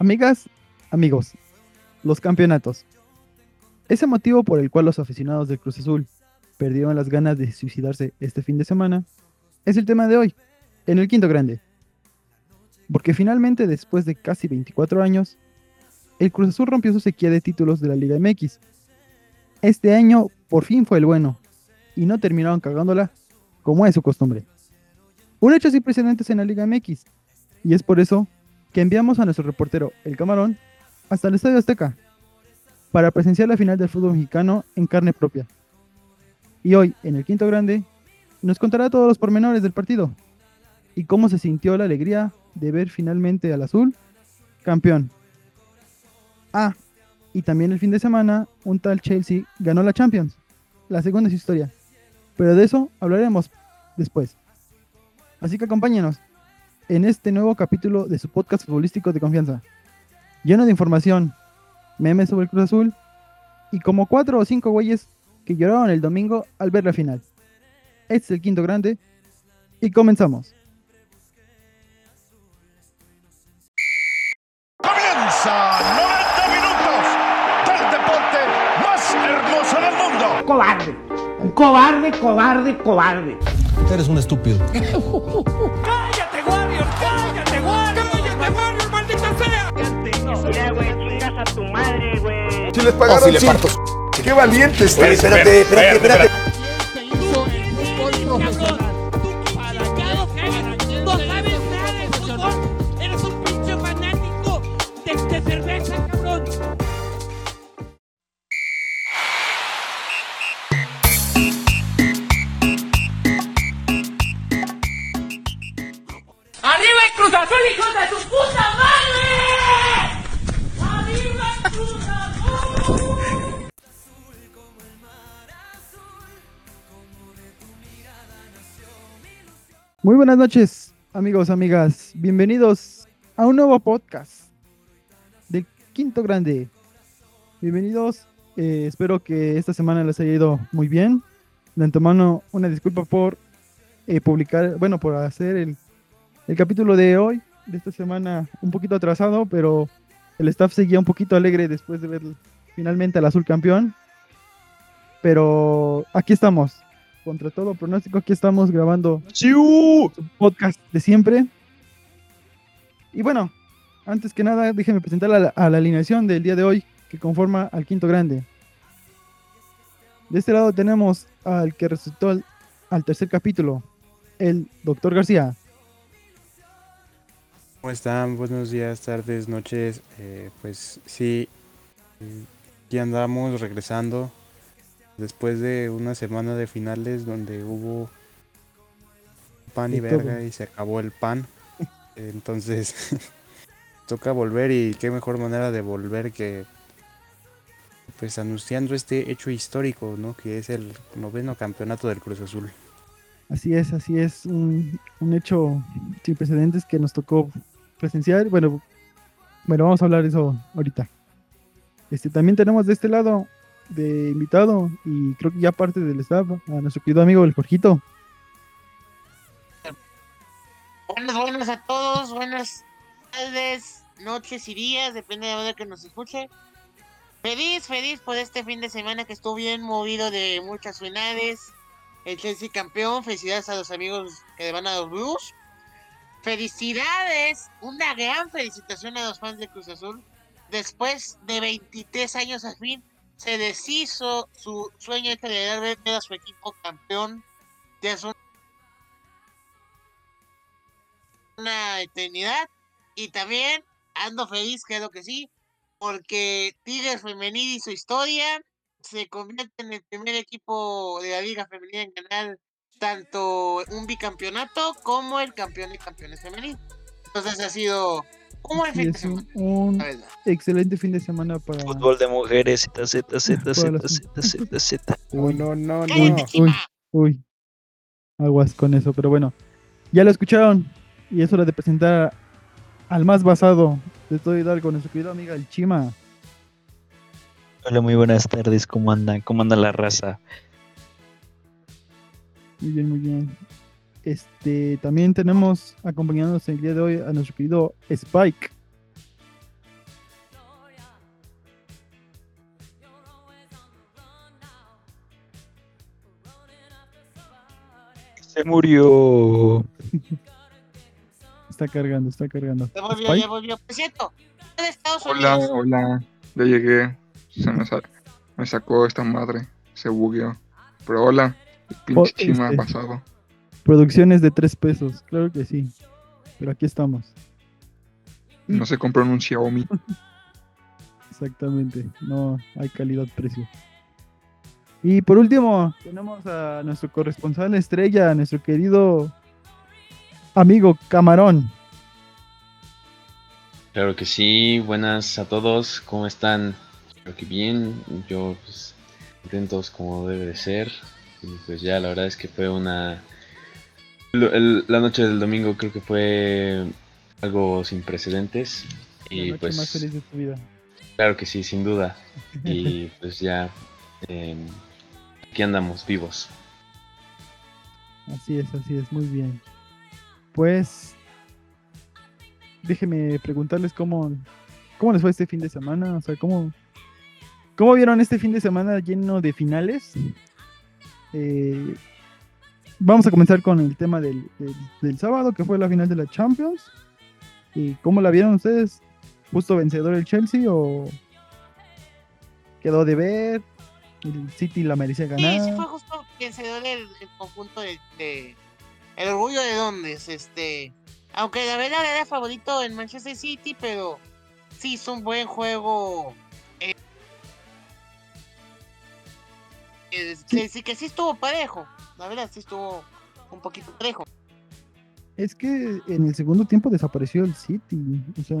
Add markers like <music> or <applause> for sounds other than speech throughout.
Amigas, amigos, los campeonatos. Ese motivo por el cual los aficionados del Cruz Azul perdieron las ganas de suicidarse este fin de semana es el tema de hoy, en el quinto grande. Porque finalmente, después de casi 24 años, el Cruz Azul rompió su sequía de títulos de la Liga MX. Este año por fin fue el bueno, y no terminaron cagándola como es su costumbre. Un hecho sin precedentes en la Liga MX, y es por eso que enviamos a nuestro reportero, el Camarón, hasta el Estadio Azteca, para presenciar la final del fútbol mexicano en carne propia. Y hoy, en el quinto grande, nos contará todos los pormenores del partido y cómo se sintió la alegría de ver finalmente al azul campeón. Ah, y también el fin de semana, un tal Chelsea ganó la Champions. La segunda es historia. Pero de eso hablaremos después. Así que acompáñenos en este nuevo capítulo de su podcast futbolístico de confianza. Lleno de información, memes sobre el Cruz Azul y como cuatro o cinco güeyes que lloraron el domingo al ver la final. Este es el quinto grande y comenzamos. Comienza 90 minutos del deporte más hermoso del mundo. cobarde. Un cobarde, cobarde, cobarde. Eres un estúpido. <laughs> les le parto. Qué valiente está. espérate, espérate, espérate. se Muy buenas noches, amigos, amigas. Bienvenidos a un nuevo podcast del Quinto Grande. Bienvenidos. eh, espero que esta semana les haya ido muy bien. De antemano, una disculpa por eh, publicar, bueno, por hacer el, el capítulo de hoy, de esta semana, un poquito atrasado, pero el staff seguía un poquito alegre después de ver finalmente al azul campeón. Pero aquí estamos, contra todo pronóstico, aquí estamos grabando su podcast de siempre. Y bueno, antes que nada, déjenme presentar a la, a la alineación del día de hoy que conforma al quinto grande. De este lado tenemos al que resultó al, al tercer capítulo, el doctor García. ¿Cómo están? Buenos días, tardes, noches. Eh, pues sí, aquí andamos regresando después de una semana de finales donde hubo pan y todo. verga y se acabó el pan. <laughs> Entonces <laughs> toca volver y qué mejor manera de volver que pues anunciando este hecho histórico, ¿no? Que es el noveno campeonato del Cruz Azul. Así es, así es, un, un hecho sin precedentes que nos tocó presenciar. Bueno, bueno, vamos a hablar de eso ahorita. Este, también tenemos de este lado de invitado y creo que ya parte del staff a nuestro querido amigo el Jorgito. Buenas, buenas a todos, buenas tardes, noches y días, depende de la hora que nos escuche. Feliz, feliz por este fin de semana que estuvo bien movido de muchas finales. El Chelsea campeón, felicidades a los amigos que van a los Blues. Felicidades, una gran felicitación a los fans de Cruz Azul. Después de 23 años al fin, se deshizo su sueño de dar ver a su equipo campeón. Un una eternidad. Y también ando feliz, creo que sí, porque Tigres Femenil y su historia se convierte en el primer equipo de la Liga Femenina en ganar tanto un bicampeonato como el campeón de campeones femenil. Entonces ha sido un buen Así fin de es un, semana, excelente fin de semana para... Fútbol de mujeres, Z, Z, Z, Z, Z, Z, Z. <laughs> Uy, no, no, ¡Cállate, Uy! Uy, aguas con eso, pero bueno, ya lo escucharon y es hora de presentar al más basado de todo Hidalgo, nuestro querido amiga el Chima. Hola, muy buenas tardes, ¿cómo andan? ¿Cómo anda la raza? Muy bien, muy bien. Este, también tenemos acompañándonos el día de hoy a nuestro querido Spike. Se murió. <laughs> está cargando, está cargando. Ya volvió, ya volvió. Por cierto, de Estados hola, Unidos. Hola, hola. Ya llegué. Se me, me sacó esta madre. Se bugueó. Pero hola, pinche oh, este. pasado. Producciones de tres pesos, claro que sí. Pero aquí estamos. No se compró en un Xiaomi. <laughs> Exactamente. No hay calidad-precio. Y por último, tenemos a nuestro corresponsal estrella, nuestro querido amigo Camarón. Claro que sí, buenas a todos, ¿cómo están? Espero que bien, yo pues contentos como debe de ser. Y pues ya la verdad es que fue una... lo- el- la noche del domingo creo que fue algo sin precedentes. La Y noche pues más feliz de tu vida. claro que sí, sin duda. <laughs> Y pues ya em, aquí andamos vivos. Así es, así es, muy bien. Pues déjenme preguntarles cómo, cómo les fue este fin de semana, o sea, cómo, cómo vieron este fin de semana lleno de finales. Eh, vamos a comenzar con el tema del, del- del sábado, que fue la final de la Champions. ¿Y cómo la vieron ustedes? ¿Justo vencedor el Chelsea o quedó de ver? ¿El City la merecía ganar? Sí, sí fue justo vencedor el, el conjunto de, de- El orgullo de Londres, este... Aunque la verdad era favorito en Manchester City, pero sí hizo un buen juego. eh, que, sí, que sí estuvo parejo. La verdad, sí estuvo un poquito parejo. Es que en el segundo tiempo desapareció el City. O sea,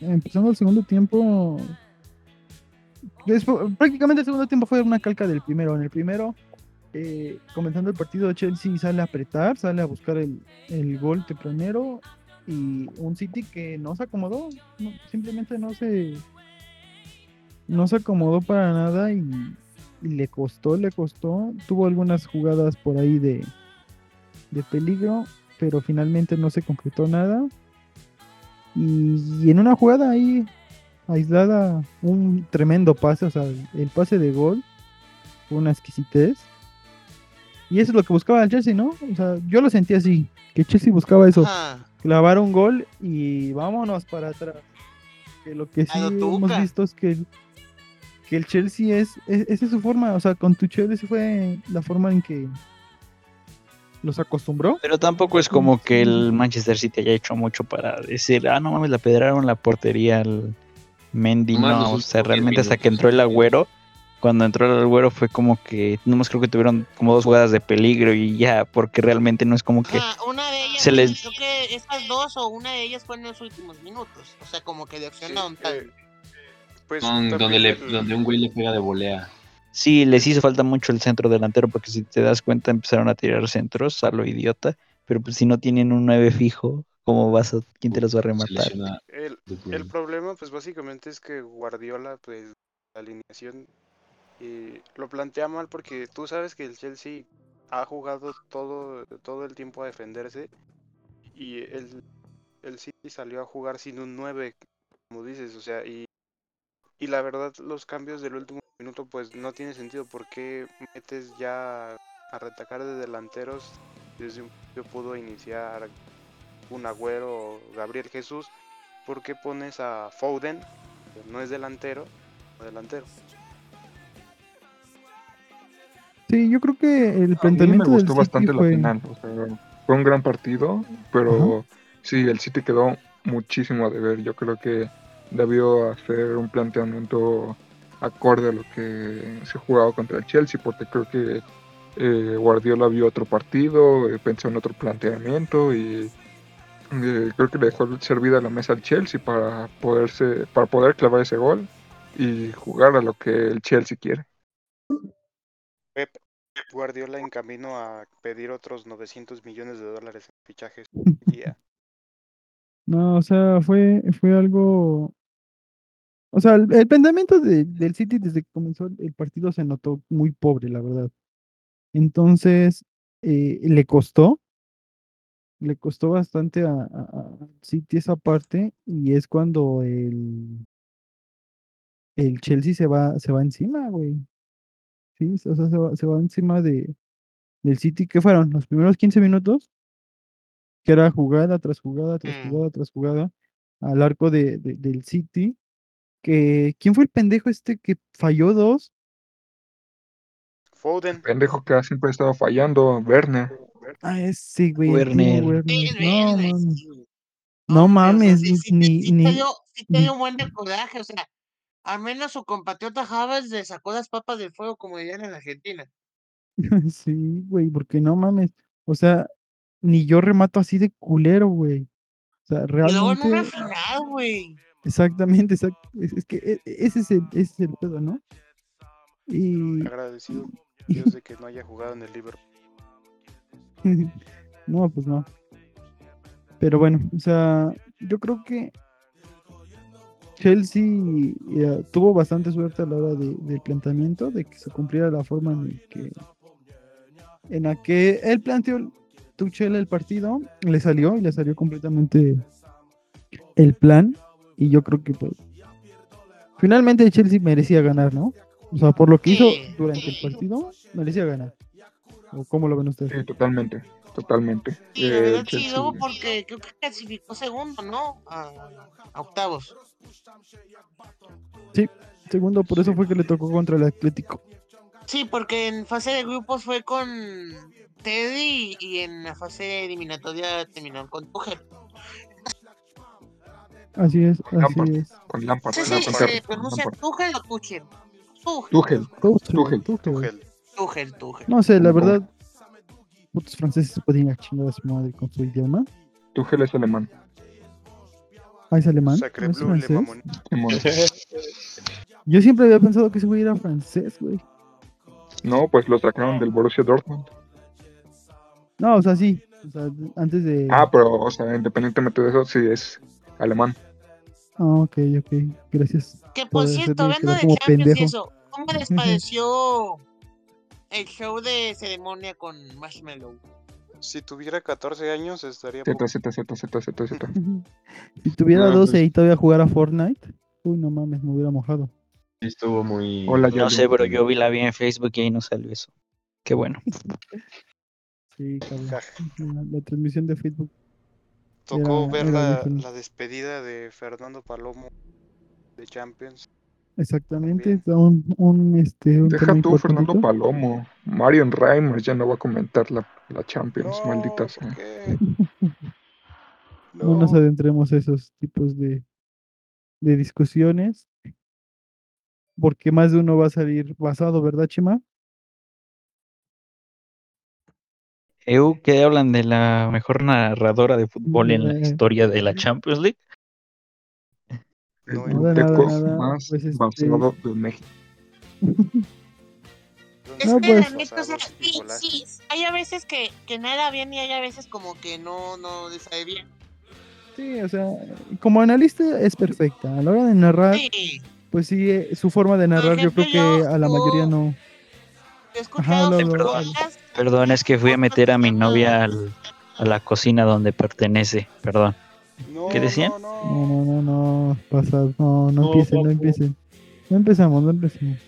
empezando el segundo tiempo. prácticamente el segundo tiempo fue una calca del primero. En el primero, eh, comenzando el partido, Chelsea sale a apretar, sale a buscar el, el gol tempranero. Y un City que no se acomodó. simplemente no se. No se acomodó para nada y, y le costó, le costó. Tuvo algunas jugadas por ahí de, de peligro pero finalmente no se concretó nada. Y, y en una jugada ahí aislada, un tremendo pase, o sea, el pase de gol, fue una exquisitez. Y eso es lo que buscaba el Chelsea, ¿no? O sea, yo lo sentí así, que Chelsea buscaba eso, Ajá. clavar un gol y vámonos para atrás. Que lo que sí A lo hemos visto es que, que el Chelsea es, es- esa es su forma, o sea, con tu Chelsea fue la forma en que los acostumbró. Pero tampoco es como que el Manchester City haya hecho mucho para decir, ah, no mames, la pedraron la portería al Mendy. No, o sea, 10 realmente hasta que entró el agüero, cuando entró el agüero fue como que, nomás creo que tuvieron como dos jugadas de peligro y ya, porque realmente no es como que... Ajá, una de ellas, se les- creo que esas dos o una de ellas fue en los últimos minutos. O sea, como que de accionaron tal. eh, pues donde, le, el- donde un güey le pega de volea. Sí, les hizo falta mucho el centro delantero, porque si te das cuenta empezaron a tirar centros a lo idiota, pero pues si no tienen un 9 fijo, ¿cómo vas a, quién te los va a rematar? El, problema, pues básicamente es que Guardiola, pues, la alineación y lo plantea mal porque tú sabes que el Chelsea ha jugado todo, todo el tiempo a defenderse y el, el City salió a jugar sin un 9, como dices, o sea, y, y la verdad los cambios del último minuto pues no tiene sentido porque metes ya a retacar de delanteros, desde un principio pudo iniciar un Agüero o Gabriel Jesús ¿por qué pones a Foden, que no es delantero, o delantero? Sí, yo creo que el A mí me planteamiento del gustó City bastante la fue... final. o sea, fue un gran partido, pero sí, el City quedó muchísimo a deber. Yo creo que debió hacer un planteamiento acorde a lo que se jugaba contra el Chelsea, porque creo que eh, Guardiola vio otro partido, eh, pensó en otro planteamiento y eh, creo que le dejó servida la mesa al Chelsea para poderse, para poder clavar ese gol y jugar a lo que el Chelsea quiere. Pep Guardiola en camino a pedir otros 900 millones de dólares en fichajes. <laughs> Ya. No, o sea, fue, fue algo... O sea, el, el planteamiento de- del City desde que comenzó el- partido se notó muy pobre, la verdad. Entonces, eh, le costó, le costó bastante a, a- a City esa parte y es cuando el, el Chelsea se va, se va encima, güey. Sí, o sea, se va, se va encima de, del City, ¿qué fueron? Los primeros 15 minutos, que era jugada tras jugada, tras Mm. jugada, tras jugada, al arco de, de- del City. Que, ¿Quién fue el pendejo este que falló dos? Foden. Pendejo que siempre ha estado fallando, Werner. Ah, ese, güey. Werner. No, mames. sí. No mames, sí, sí te- ni, sí te ni, dio, sí te ni- dio un buen de coraje, o sea, al menos su compatriota Javes le sacó las papas del fuego, como dirían en Argentina. <laughs> Sí, güey, porque no mames. O sea, ni yo remato así de culero, güey. O sea, realmente. final, güey. Exactamente, exact- Es, que e- ese es el, ese es el pedo, ¿no? Y. Agradecido Dios de que no haya jugado en el Liverpool. <laughs> no, pues no. Pero bueno, o sea, yo creo que Chelsea eh, tuvo bastante suerte a la hora de- del planteamiento, de que se cumpliera la forma en que en la que él planteó Tuchel el partido, le salió y le salió completamente el plan y yo creo que pues finalmente Chelsea merecía ganar, ¿no? O sea, por lo que hizo Sí, durante el sí. partido, merecía ganar. ¿O cómo lo ven ustedes? Sí, totalmente, totalmente. La Eh, verdad chido porque creo que clasificó segundo, ¿no? A, a octavos. Segundo, por eso fue que le tocó contra el Atlético. Sí, porque en fase de grupos fue con Teddy y en la fase eliminatoria terminó con Tuchel. Así es, Lampard. así es. Con Lampard. Sí, con sí, Lampard, se con pronuncia Lampard. Tuchel o Tuchel. Tuchel, Tuchel. Tuchel, Tuchel. Tuchel. Tuchel, Tuchel. No sé, la verdad, putos franceses se pueden ir a chingar a su madre con su idioma. Tuchel es alemán. Ah, es alemán, Sacre no es le francés. <laughs> Yo siempre había pensado que ese güey era francés, güey. No, pues lo sacaron del Borussia Dortmund. No, o sea, sí. O sea, antes de. Ah, pero, o sea, independientemente de eso, sí es alemán. Ah, ok, ok. Gracias. Que por cierto, hablando de Champions y eso, ¿cómo les pareció el show de ceremonia con Marshmallow? Si tuviera 14 años estaría Z, poco. Z, Z, Z, Z, Z. Si tuviera No, 12 pues- y todavía jugara Fortnite, uy, no mames, me hubiera mojado. Estuvo muy. Hola, No sé, pero yo vi la vi en Facebook y ahí no salió eso. Qué bueno. Sí, cabrón. La transmisión de Facebook. Tocó Era- ver era la, despedida de Fernando Palomo de Champions. Exactamente. Un, un, este, un Deja tú, Fernando. Palomo. Marion Reimers ya no va a comentar la, la Champions, No, maldita ¿por sea. <laughs> No nos No. adentremos a esos tipos de, de discusiones. Porque más de uno va a salir basado, ¿verdad, Chima? EU, ¿qué hablan de la mejor narradora de fútbol en la Eh. historia de la Champions League? El No, nada, nada, más pues, este- de México. Es No, que la pues- neta, o sea, sí, sí, hay a veces que, que nada bien y hay a veces como que no, no le sabe bien. Sí, o sea, como analista es perfecta. A la hora de narrar, Sí, pues sí, eh, su forma de narrar yo ejemplo, creo que yo- a la mayoría yo- no. he escuchado habla, sus habla, podcasts, Perdón, es que fui a meter a mi novia al- a la cocina donde pertenece. Perdón. No, ¿Qué decían? No, no. No, no, no, no, pasa, no, no No, empiecen, no empiecen. No empezamos, no empezamos.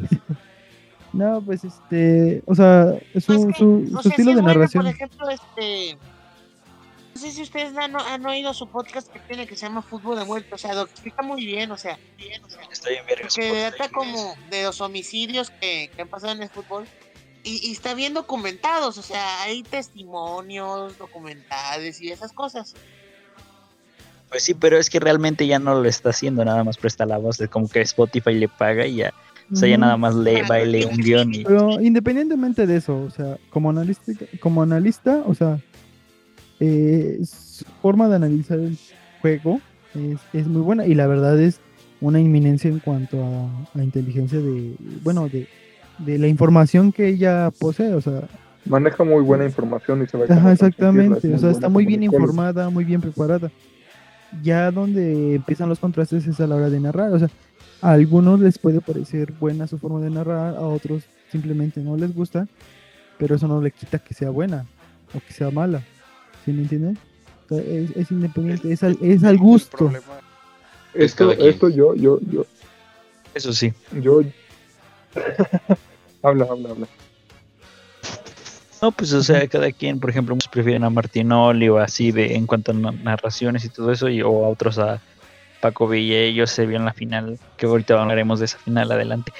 <laughs> no, pues este, o sea, su, es que, su, o su sea, estilo es de buena, narración. Por ejemplo, este. No sé si ustedes han, han oído su podcast que tiene que se llama Fútbol de Muerte. O sea, lo explica muy bien, o sea, bien, o sea, Está bien que trata como de los homicidios que, que han pasado en el fútbol. Y, y está bien documentados, o sea, hay testimonios, documentales y esas cosas. Pues sí, pero es que realmente ya no lo está haciendo, nada más presta la voz, es como que Spotify le paga y ya. O sea, ya nada más lee, va y lee un guion y Pero independientemente de eso, o sea, como analista, como analista, o sea, eh, su forma de analizar el juego es, es muy buena y la verdad es una inminencia en cuanto a, a inteligencia de, bueno, de, de la información que ella posee, o sea, Maneja muy buena información y se cómo Ajá, exactamente. O sea, está muy bien informada, muy bien preparada. Ya donde empiezan los contrastes es a la hora de narrar. O sea, a algunos les puede parecer buena su forma de narrar, a otros simplemente no les gusta, pero eso no le quita que sea buena o que sea mala. ¿Sí me entienden? O sea, es, es independiente, es al, es al gusto. problema- Esto, esto yo, yo, yo, eso sí. yo. <laughs> habla, habla, habla. No, pues o sea, cada quien, por ejemplo, muchos prefieren a Martinoli o así de en cuanto a na- narraciones y todo eso, y, o a otros a Paco Villa, ellos se vio en la final, que ahorita hablaremos de esa final adelante.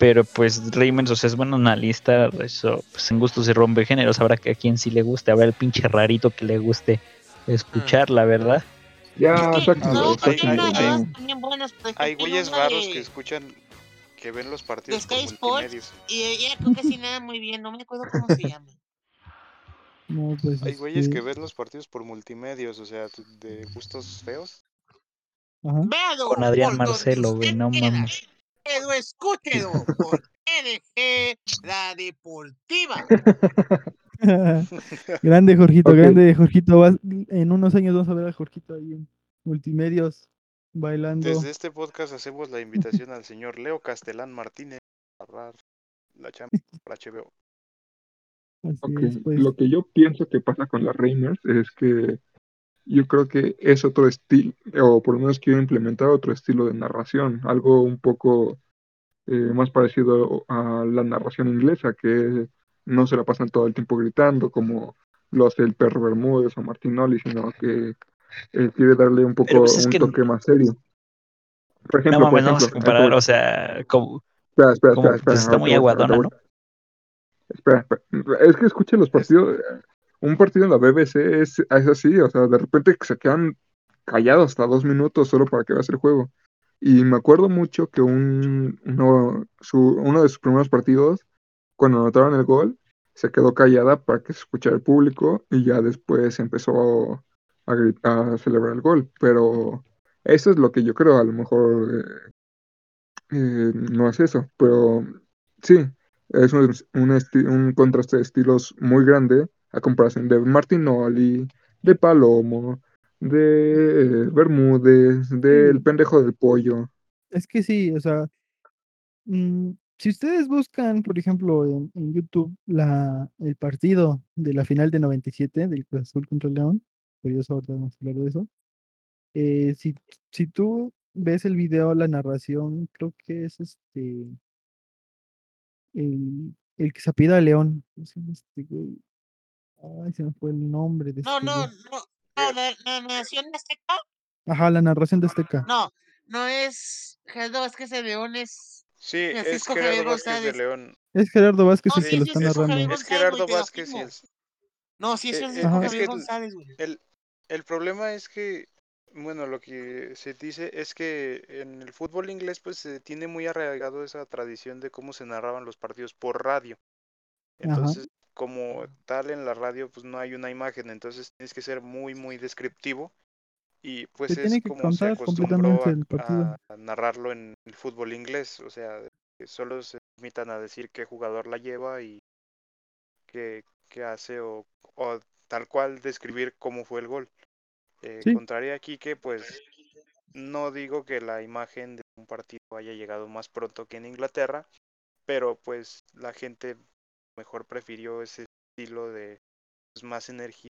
Pero pues Reimers, o sea, es bueno analista, eso, pues en gusto se rompe géneros, habrá que a quien sí le guste, habrá el pinche rarito que le guste escucharla, ¿verdad? Ya, Es que sáquenlo, no, hay, hay, güeyes raros que escuchan, que ven los de partidos por Sky Sports y ella creo que sí nada muy bien, no me acuerdo cómo se llama. No, pues Hay güeyes este, que ven los partidos por multimedios, o sea, de gustos feos. ajá. Véalo Con Adrián Marcelo, güey, no mames. Pero escúchelo <laughs> por TDG, la deportiva. <laughs> grande Jorgito, grande Jorgito. en unos años vamos a ver a Jorgito ahí en multimedios bailando. Desde este podcast hacemos la invitación al señor Leo Castelán Martínez a narrar la Champions por HBO. Es, pues. Lo que yo pienso que pasa con las Reimers es que yo creo que es otro estilo, o por lo menos quiero implementar otro estilo de narración, algo un poco eh, más parecido a la narración inglesa, que no se la pasan todo el tiempo gritando como lo hace el perro Bermúdez o Martinoli, sino que eh, quiere darle un poco pues es un que toque más serio. Por No ejemplo, vamos a comparar, ahí te o sea, como, Espera, espera, como espera, espera, pues está ahorita muy aguadona, ¿no? Espera, espera. Es que escuche los partidos. eh, Un partido en la BBC es, es así, o sea, de repente se quedan callados hasta dos minutos solo para que veas el juego. Y me acuerdo mucho que un, uno, su, uno de sus primeros partidos, cuando anotaron el gol, se quedó callada para que se escuchara el público y ya después empezó a, celebrar el gol. Pero eso es lo que yo creo, a lo mejor eh, eh, no es eso, pero sí, es un, un, un contraste de estilos muy grande a comparación de Martinoli, de Palomo, de eh, Bermúdez, del pendejo del pollo. Es que sí, o sea, mm, si ustedes buscan, por ejemplo, en, en YouTube la, el partido de la final de 97 del Cruz Azul contra el León, curioso, ahorita vamos a hablar de eso. eh, si, si tú ves el video, la narración, creo que es este, el, el que se apida a León. ¿cómo se llama este güey? Ay, se me fue el nombre de No, este no, no. No, la, la nación azteca, Ajá, la narración de Azteca. no, no es Gerardo Vázquez de León, es Sí, es Francisco Gerardo Javier Vázquez de González. León. Es Gerardo Vázquez No, el sí, que lo sí, está es Francisco Javier narrando. Es Gerardo lo Vázquez y afirmo. El... No, sí es eh, eh, Francisco Ajá. es que el, González, güey. el, el problema es que, bueno, lo que se dice es que en el fútbol inglés pues se tiene muy arraigado esa tradición de cómo se narraban los partidos por radio. Ajá. Entonces, como tal en la radio pues no hay una imagen, entonces tienes que ser muy muy descriptivo y pues Se es como se acostumbró completamente a, el partido. a narrarlo en el fútbol inglés, o sea, que solo se limitan a decir qué jugador la lleva y qué, qué hace o, o tal cual describir cómo fue el gol. Eh, Sí. contrario aquí que pues no digo que la imagen de un partido haya llegado más pronto que en Inglaterra, pero pues la gente mejor prefirió ese estilo de pues, más enérgico,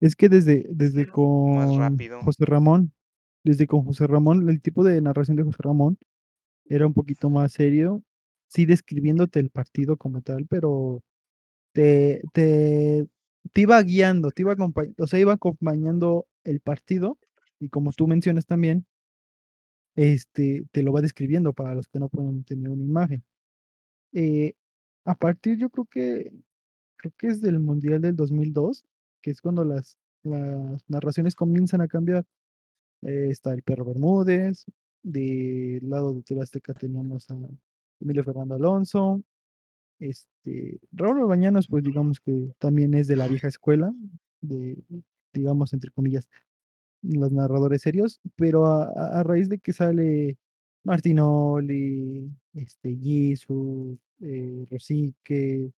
Es que desde, desde más con rápido. José Ramón, desde con José Ramón, el tipo de narración de José Ramón era un poquito más serio, sí describiéndote el partido como tal, pero te, te, te iba guiando, te iba acompañando, o sea, iba acompañando el partido, y como tú mencionas también, este, te lo va describiendo para los que no pueden tener una imagen. Eh, a partir, yo creo que, creo que es del Mundial del 2002, que es cuando las, las narraciones comienzan a cambiar. Eh, está el Perro Bermúdez, del lado de Azteca teníamos a Emilio Fernando Alonso, este, Raúl Orbañanos, pues digamos que también es de la vieja escuela, de, digamos, entre comillas, los narradores serios, pero a, raíz de que sale Martinoli, este, eh, Rosique,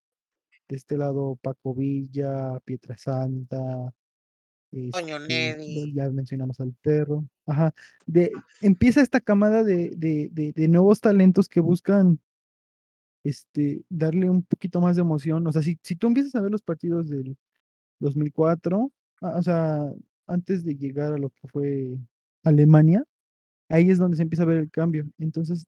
de este lado Paco Villa, Pietrasanta, Este, ya mencionamos al perro, ajá, de, empieza esta camada de, de, de, de nuevos talentos que buscan este, darle un poquito más de emoción, o sea, si, si tú empiezas a ver los partidos del 2004, ah, o sea, antes de llegar a lo que fue Alemania, ahí es donde se empieza a ver el cambio. Entonces,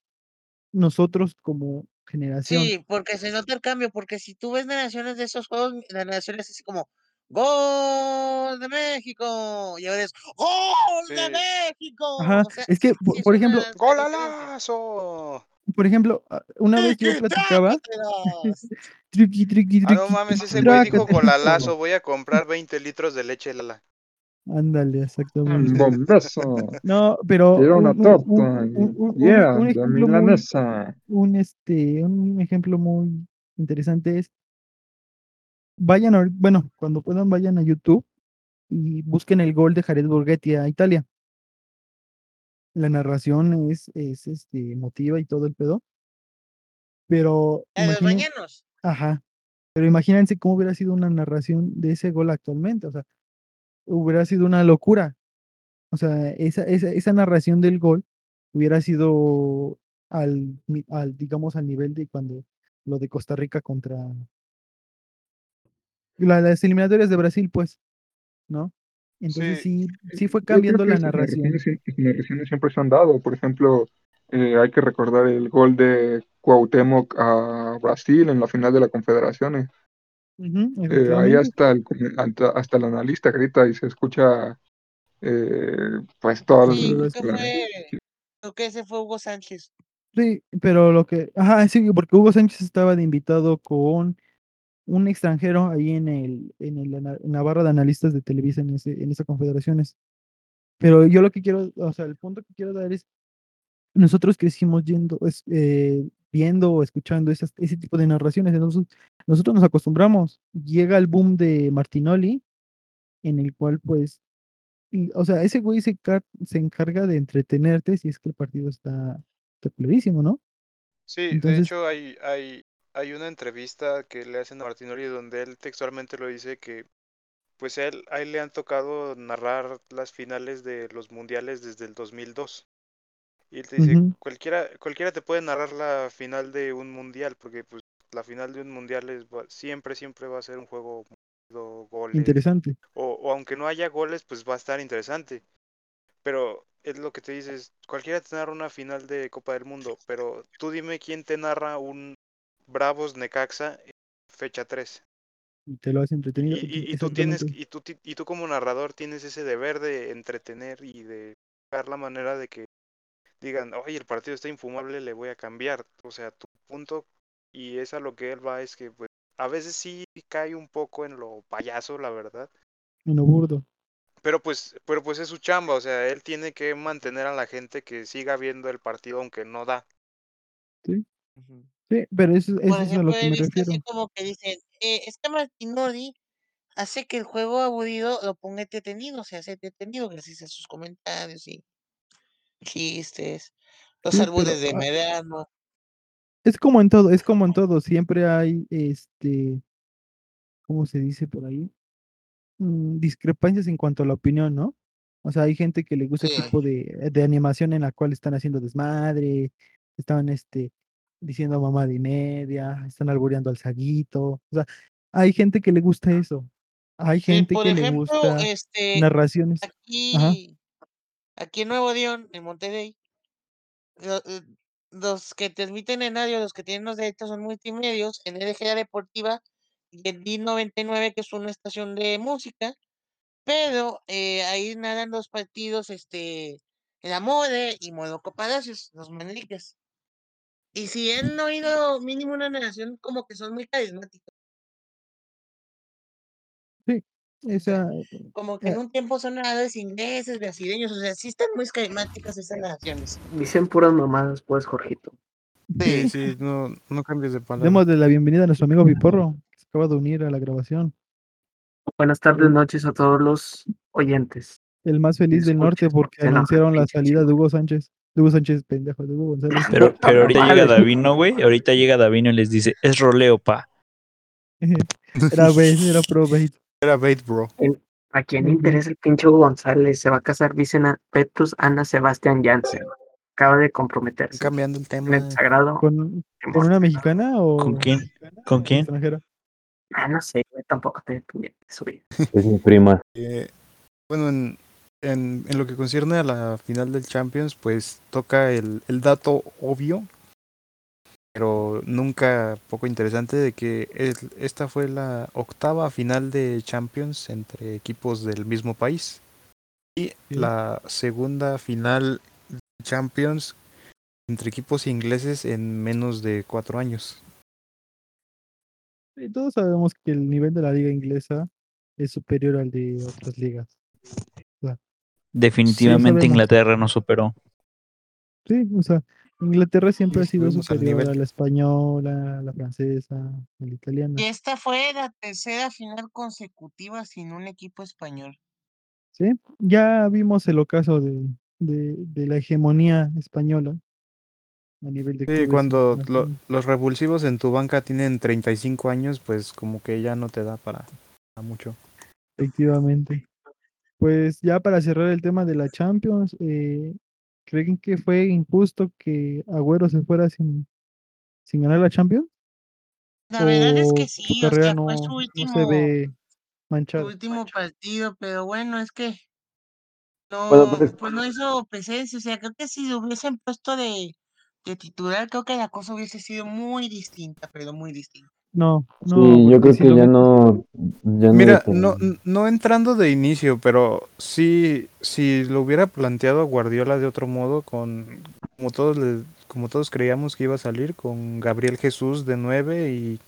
nosotros como generación. Sí, porque se nota el cambio, porque si tú ves narraciones de esos juegos, la narración es así como ¡Gol de México! Y ahora es ¡Gol de Sí. México! Ajá, O sea, es que, por, por ejemplo, gran ¡Gol diferencia. alazo! por ejemplo, a- una vez yo <laughs> platicaba, ¡Trácatelas! <laughs> triqui, triqui, Ah, no triqui, mames, triqui, ese güey dijo golalazo, voy a comprar 20 litros de leche Lala. Ándale, exactamente. Bombazo. No, pero un, una un- torta. un- un- un- un- Yeah, de un, este, un ejemplo muy interesante es, vayan, ahor- bueno, cuando puedan vayan a YouTube y busquen el gol de Jared Borghetti a Italia. La narración es, es este, emotiva y todo el pedo, pero los mañanos. ajá, pero imagínense cómo hubiera sido una narración de ese gol actualmente, o sea, hubiera sido una locura. O sea, esa, esa, esa narración del gol hubiera sido al, al, digamos, al nivel de cuando lo de Costa Rica contra la- las eliminatorias de Brasil, pues, ¿no? Entonces Sí, sí, sí fue creo cambiando la narración. narraciones, siempre se han dado. Por ejemplo, eh, hay que recordar el gol de Cuauhtémoc a Brasil en la final de la Confederaciones. Eh, ahí hasta el, hasta, hasta el analista grita y se escucha eh, pues todo Sí, creo es que que- fue, creo que ese fue Hugo Sánchez. Sí, pero lo que, ajá, sí, porque Hugo Sánchez estaba de invitado con un extranjero ahí en el, en el, en la barra de analistas de Televisa en ese, en esas confederaciones. Pero yo lo que quiero, o sea, el punto que quiero dar es, nosotros crecimos yendo, es, eh, viendo o escuchando esas, ese tipo de narraciones, entonces nosotros nos acostumbramos. Llega el boom de Martinoli, en el cual pues, y, o sea, ese güey se, se encarga de entretenerte si es que el partido está, está ¿no? sí, de Entonces, hecho hay, hay, hay una entrevista que le hacen a Martinoli donde él textualmente lo dice que pues él, a él le han tocado narrar las finales de los mundiales desde el 2002. Y él te dice, cualquiera, cualquiera te puede narrar la final de un mundial, porque pues la final de un mundial es, siempre, siempre va a ser un juego goles, interesante. o, o aunque no haya goles, pues va a estar interesante. Pero es lo que te dices, cualquiera te narra una final de Copa del Mundo, pero tú dime quién te narra un Bravos Necaxa en fecha 3. Y te lo hace entretenido. Y, y, y tú tienes, y tú, ti- y tú como narrador tienes ese deber de entretener y de buscar la manera de que digan, oye, el partido está infumable, le voy a cambiar. O sea, tu punto, y es a lo que él va, es que pues a veces sí cae un poco en lo payaso, la verdad. En lo burdo. Pero pues, pero pues es su chamba, o sea, él tiene que mantener a la gente que siga viendo el partido aunque no da. Sí, sí, pero eso, eso Por es a ejemplo, lo que he me visto así refiero. como que dicen, eh, es que Martinoli hace que el juego aburrido lo ponga entretenido, se hace entretenido gracias a sus comentarios y chistes, los Sí, pero de ah, es como en todo, es como en todo. Siempre hay, este, ¿cómo se dice por ahí? Mm, discrepancias en cuanto a la opinión, ¿no? O sea, hay gente que le gusta el Sí. tipo de, de animación en la cual están haciendo desmadre, están, este, diciendo mamá de media, están albureando al saguito. O sea, hay gente que le gusta eso. Hay Sí, gente por que le gusta este, narraciones. Ajá. aquí, en Nuevo León, en Monterrey, lo- eh, los que transmiten en audio, los que tienen los derechos son multimedios, en LGA Deportiva y en D99, que es una estación de música, pero eh, ahí nadan los partidos, este, el Amore y Moloco Palacios, los Manriques. Y si han oído mínimo una narración, como que son muy carismáticos. Sí, esa, Como que eh, en un tiempo son narradores ingleses, brasileños, o sea, sí están muy carismáticas esas narraciones. Dicen puras mamadas, pues, Jorgito. Sí, sí, no, no cambies de palabra. Demos de la bienvenida a nuestro amigo Piporro, que se acaba de unir a la grabación. Buenas tardes, noches a todos los oyentes. El más feliz del norte porque anunciaron la salida de Hugo Sánchez. Hugo Sánchez, pendejo, de Hugo González. Pero, <laughs> pero ahorita llega Davino, güey. Ahorita llega Davino y les dice, es roleo, pa. <laughs> Era bait, era pro bait. Era bait, bro. ¿A quién interesa el pinche Hugo González? Se va a casar Vicena Petrus Ana Sebastián Janssen. Acaba de comprometerse. Cambiando el En tema. el sagrado. ¿Con, ¿Con una mexicana o ¿Con quién? ¿Con quién? extranjera? Ah, no sé, güey, tampoco estoy pendiente de su vida. Es mi prima. Eh, bueno, en, en, en lo que concierne a la final del Champions, pues toca el, el dato obvio. pero nunca poco interesante de que es- esta fue la octava final de Champions entre equipos del mismo país y la segunda final de Champions entre equipos ingleses en menos de cuatro años. Y todos sabemos que el nivel de la liga inglesa es superior al de otras ligas. Definitivamente. Inglaterra nos superó. sí, o sea, Inglaterra siempre ha sido superior a la española, a la francesa, a la italiana. Y esta fue la tercera final consecutiva sin un equipo español. ¿sí? Ya vimos el ocaso de, de, de la hegemonía española a nivel de Sí, clubes cuando lo- los revulsivos en tu banca tienen 35 años, pues como que ya no te da para, para mucho. Efectivamente. Pues ya para cerrar el tema de la Champions, eh, ¿creen que fue injusto que Agüero se fuera sin, sin ganar la Champions? La verdad es ¿O que su sí, o sea, no, fue no su se último, su último partido, pero bueno, es que no, Bueno, pues- pues no hizo presencia, o sea, creo que si lo hubiesen puesto de, de titular, creo que la cosa hubiese sido muy distinta, pero muy distinta. No, no, Sí, yo creo que ya no. Ya Mira, no, no, no entrando de inicio, pero sí, si lo hubiera planteado Guardiola de otro modo, con como todos le- como todos creíamos que iba a salir, con Gabriel Jesús de 9 y,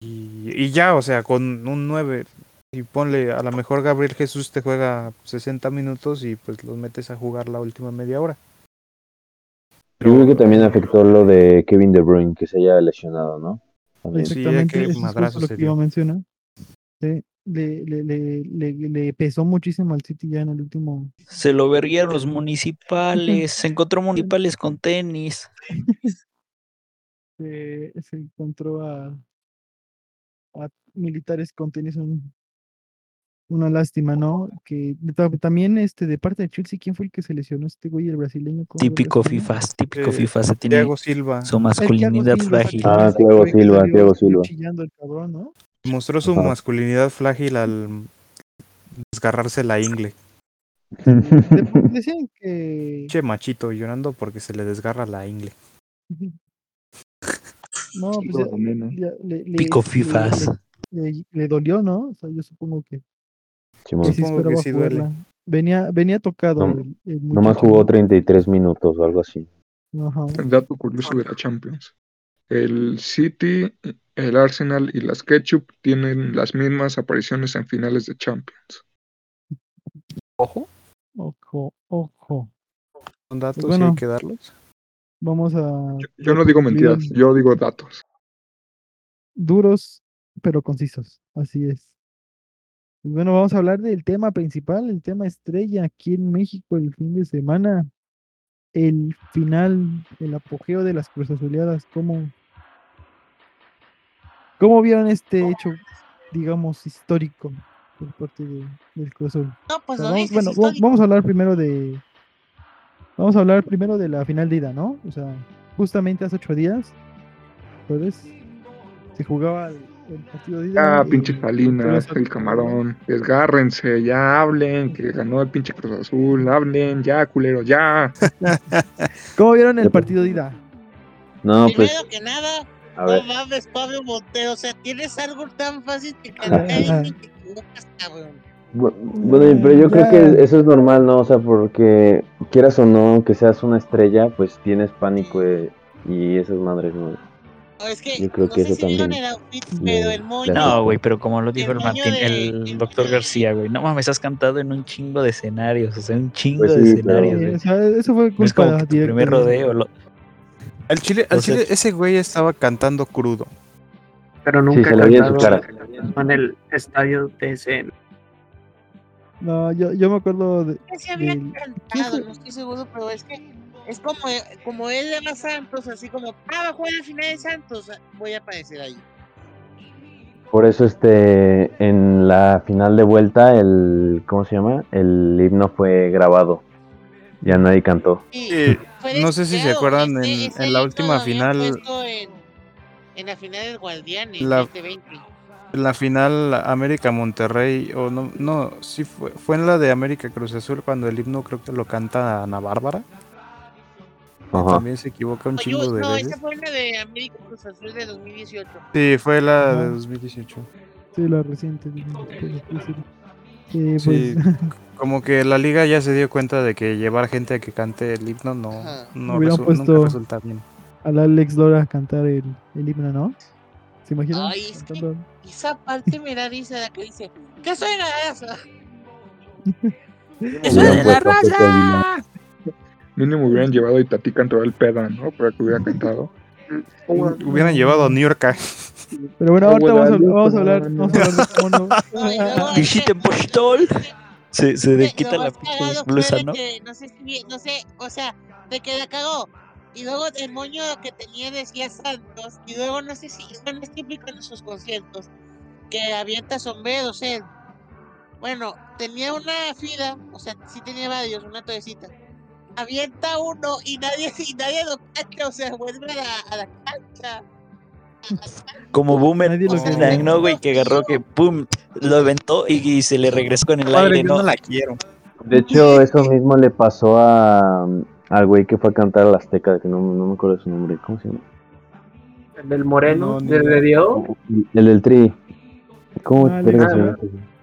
y, y ya, o sea, con un 9. Y ponle, a lo mejor Gabriel Jesús te juega 60 minutos y pues los metes a jugar la última media hora. Yo creo que también afectó lo de Kevin De Bruyne, que se haya lesionado, ¿no? Sí, Exactamente, eso es lo que iba a dio. mencionar. Sí, le, le, le, le, le pesó muchísimo al City ya en el último. Se lo verguieron los municipales. Se encontró municipales con tenis. <laughs> Se, se encontró a, a militares con tenis un- una lástima, ¿no? Que ta- también este de parte de Chelsea, ¿quién fue el que se lesionó este güey, el brasileño? ¿Cómo lo Típico? FIFA, típico Eh, FIFA. Se tiene Thiago Silva su masculinidad Silva, frágil. Ah, que Silva, Thiago Silva. chillando el cabrón, ¿no? mostró su Ajá. masculinidad frágil al desgarrarse la ingle. De- decían que Che machito llorando porque se le desgarra la ingle. <laughs> no, pues ya- veneno. ya le, le- Pico le- fifas. le- le- le dolió, ¿no? O sea, yo supongo que, Simón. que sí Supongo que esperaba sí duele. jugarla. Venía, venía tocado No- el, el Nomás jugó ¿no? 33 minutos o algo así. Ajá. Dato curioso de la Champions. El City, el Arsenal y las Ketchup tienen las mismas apariciones en finales de Champions. Ojo, Ojo, ojo. son datos Pues y bueno. hay que darlos. Vamos a Yo, yo no digo mentiras, el- yo digo datos. duros pero concisos. Así es. Bueno, vamos a hablar del tema principal, el tema estrella aquí en México el fin de semana. El final, el apogeo de las Cruz Azuleadas. ¿Cómo, ¿Cómo vieron este hecho, digamos, histórico por parte de- del Cruz Azul? No, pues lo vamos, dices, bueno, histórico. vamos a hablar primero de. Vamos a hablar primero de la final de ida, ¿no? O sea, justamente hace ocho días, jueves, se jugaba el, el partido de ida. Ah, pinche Salinas, el camarón. Desgárrense, ya hablen, que ganó el pinche Cruz Azul. Hablen, ya, culero, ya. <laughs> ¿Cómo vieron el pues. partido de ida? No, pues, Primero que nada, a no ver. mames, Pablo Montero, o sea, tienes algo tan fácil que y te equivocas, cabrón. Bu- Bueno, pero yo creo que eso es normal, ¿no? O sea, porque quieras o no, aunque seas una estrella, pues tienes pánico eh, y esas madres, ¿no? No, es que, Yo creo no que sé eso si también el outfit, me- pero el moño. No, güey, pero como lo dijo El Martín, de- el el doctor García, güey. No mames, has cantado en un chingo de escenarios, o sea, un chingo Pues de sí, escenarios, o sea, eso fue No es culpa como que tu primer de- rodeo. lo- Al chile, al O sea- chile ese güey estaba cantando crudo. Pero nunca su cantado cara. en el estadio de ese. No, yo, yo me acuerdo de. que se había del- cantado, no estoy seguro, pero es que es como, como él le va a Santos, así como, ah, va a jugar el final de Santos, voy a aparecer ahí. Por eso, este, en la final de vuelta, el, ¿cómo se llama? El himno fue grabado. Ya nadie cantó. Sí, no sé si se acuerdan ese- en, ese en la última final, En, en la final del Guardianes, La- 2020. en la final América Monterrey o no, no, sí fue, fue en la de América Cruz Azul cuando el himno creo que lo canta Ana Bárbara. Que también se equivoca un Oye, chingo de no, veces. esa fue la de América Cruz Azul de 2018. Sí, fue la Ajá. de 2018. Sí, la reciente. dije, pues, pues, sí. Eh, Sí, pues, <laughs> como que la liga ya se dio cuenta de que llevar gente a que cante el himno no, no resu- puesto nunca resulta bien. al Alex Lora a cantar el, el himno, ¿no? ¿Se imaginan? Ay, es que esa parte me da risa la que dice, ¿qué soy la raza? Eso <laughs> soy de la raza! Mínimo hubieran llevado a Itatí cantó el pedo, ¿no? Para que hubiera cantado. Hubieran llevado a New York. Pero bueno, ahorita vamos a, Guadalupe, vamos a hablar, vamos a hablar de cómo no- <laughs> Visiten <laughs> Postol. Se, se le quita la pinche blusa, ¿no? no sé no sé, o sea, de que la cagó. Y luego el moño que tenía decía Santos. Y luego no sé si, eso no es típico en sus conciertos, que avienta sombreros él. Bueno, tenía una fila, o sea, sí tenía varios, una toecita. Avienta uno y nadie, <laughs> y nadie lo cacha, o sea, vuelve a la, a la cancha. Como Boomer, Nadie lo Boomerang, ¿no, güey? Que agarró que pum, lo aventó y, y se le regresó en el Padre, aire, yo ¿no? no la quiero. De hecho, eso mismo le pasó a al güey que fue a cantar a la Azteca, que no, no me acuerdo de su nombre. ¿Cómo se llama? El del Moreno, No, ni ¿de. Dios? El del Tri. ¿Cómo Ah, verga le- se llama?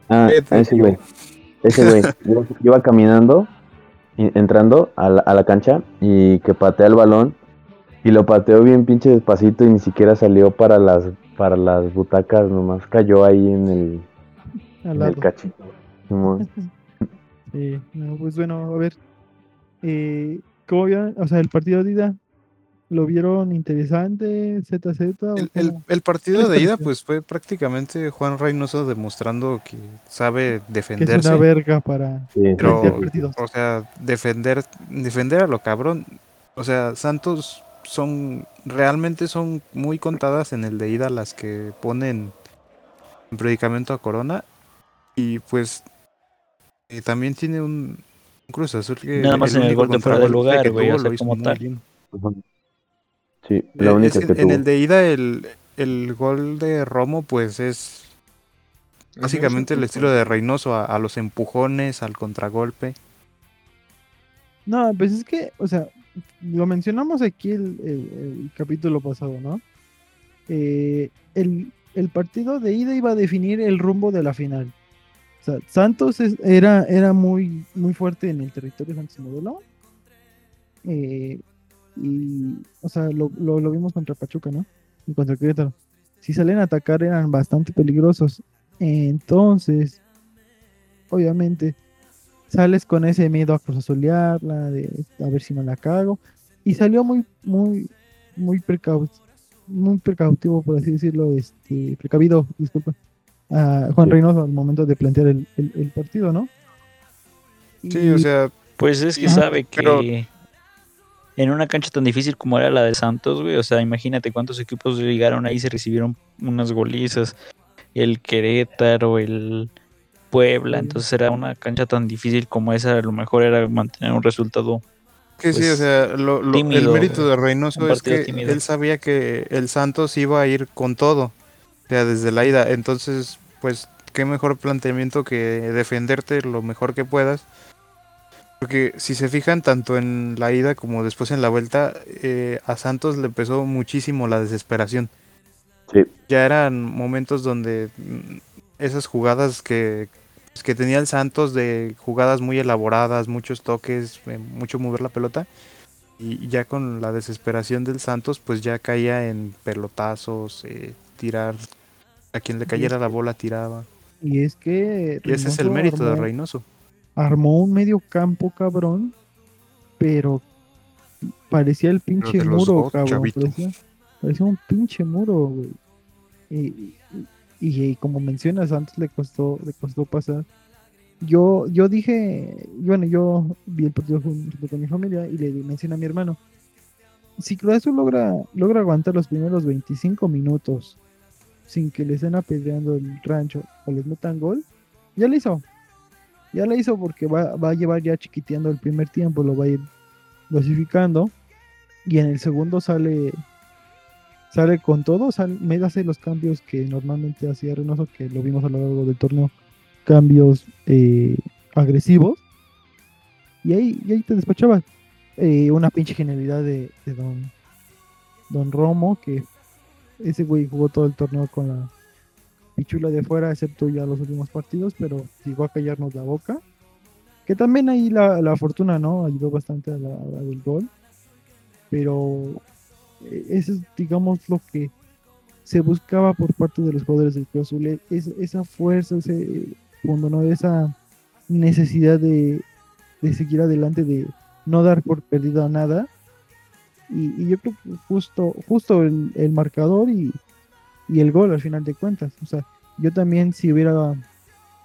Ah, Eh, a ese güey. Ese güey. <laughs> Iba- Iba caminando, entrando a la, a la cancha y que patea el balón. Y lo pateó bien pinche despacito y ni siquiera salió para las para las butacas, nomás cayó ahí en el, en el cachito. <laughs> Sí, no, pues bueno, a ver. Eh, ¿Cómo vieron? O sea, el partido de ida, ¿lo vieron interesante? ¿ZZ? El, el- partido ¿Qué les de ida, <laughs> pues fue prácticamente Juan Reynoso demostrando que sabe Que es defenderse. una verga para Sí, Pero, o sea, defender, defender a lo cabrón. O sea, Santos son, realmente son muy contadas en el de ida las que ponen en predicamento a Corona. Y pues eh, también tiene un, un Cruz Azul que Nada más en el gol de fuera de lugar, que güey, tuvo o sea, lo hizo como muy tal. bien. Sí, la Eh, única es que en, el de ida el, el gol de Romo pues es básicamente el estilo de Reynoso a, a los empujones, al contragolpe. No, pues es que, o sea, lo mencionamos aquí el, el- el capítulo pasado, ¿no? Eh, el, el partido de ida iba a definir el rumbo de la final. O sea, Santos es- era, era muy, muy fuerte en el territorio Santos Modelo. Eh, y, o sea, lo, lo, lo vimos contra Pachuca, ¿no? Y contra Querétaro. Si salen a atacar eran bastante peligrosos. Entonces, obviamente, sales con ese miedo a cruzazolearla, de a ver si no la cago. Y salió muy, muy, muy precau muy precautivo, por así decirlo, este, precavido, disculpa, a Juan Sí. Reynoso al momento de plantear el, el- el partido, ¿no? Sí, o sea, Pues es que Ajá, sabe que pero- en una cancha tan difícil como era la de Santos, güey, o sea, imagínate cuántos equipos llegaron ahí, se recibieron unas golizas, el Querétaro, el Puebla, entonces era una cancha tan difícil como esa, a lo mejor era mantener un resultado. que sí, o pues, sea, lo- lo- el mérito de Reynoso es que tímido. él sabía que el Santos iba a ir con todo, o sea, desde la ida. Entonces, pues, qué mejor planteamiento que defenderte lo mejor que puedas. Porque si se fijan, tanto en la ida como después en la vuelta, eh, a Santos le pesó muchísimo la desesperación. Sí. Ya eran momentos donde mm, esas jugadas que, pues, que tenía el Santos de jugadas muy elaboradas, muchos toques, eh, mucho mover la pelota. Y ya con la desesperación del Santos, pues ya caía en pelotazos, eh, tirar. A quien le cayera la bola tiraba. Y es que. Y ese es el mérito de Reynoso. Armó un medio campo, cabrón. Pero parecía el pinche muro, dos, cabrón. Parecía, parecía un pinche muro, güey. Y, y- y como mencionas, antes le costó, le costó pasar. Yo, yo dije, bueno, yo vi el partido junto con mi familia y le mencioné a mi hermano. Si Cruz Azul logra, logra aguantar los primeros 25 minutos sin que le estén apedreando el rancho o les metan gol, ya le hizo. Ya le hizo porque va, va a llevar ya chiquiteando el primer tiempo, lo va a ir dosificando. Y en el segundo sale sale con todo, sale, me hace los cambios que normalmente hacía Reynoso, que lo vimos a lo largo del torneo, cambios eh, agresivos. Y ahí, y ahí te despachabas. eh, una pinche genialidad de, de don, don Romo, que ese güey jugó todo el torneo con la pichula de fuera, excepto ya los últimos partidos, pero llegó a callarnos la boca. Que también ahí la, la fortuna, ¿no? Ayudó bastante a la del gol. Pero eh, eso es, digamos, lo que se buscaba por parte de los jugadores del Cruz Azul. es- esa fuerza, ese fondo, ¿no? Esa necesidad de, de seguir adelante, de no dar por perdido a nada. Y, y yo creo que justo, justo el, el marcador y, y el gol al final de cuentas. O sea, yo también si hubiera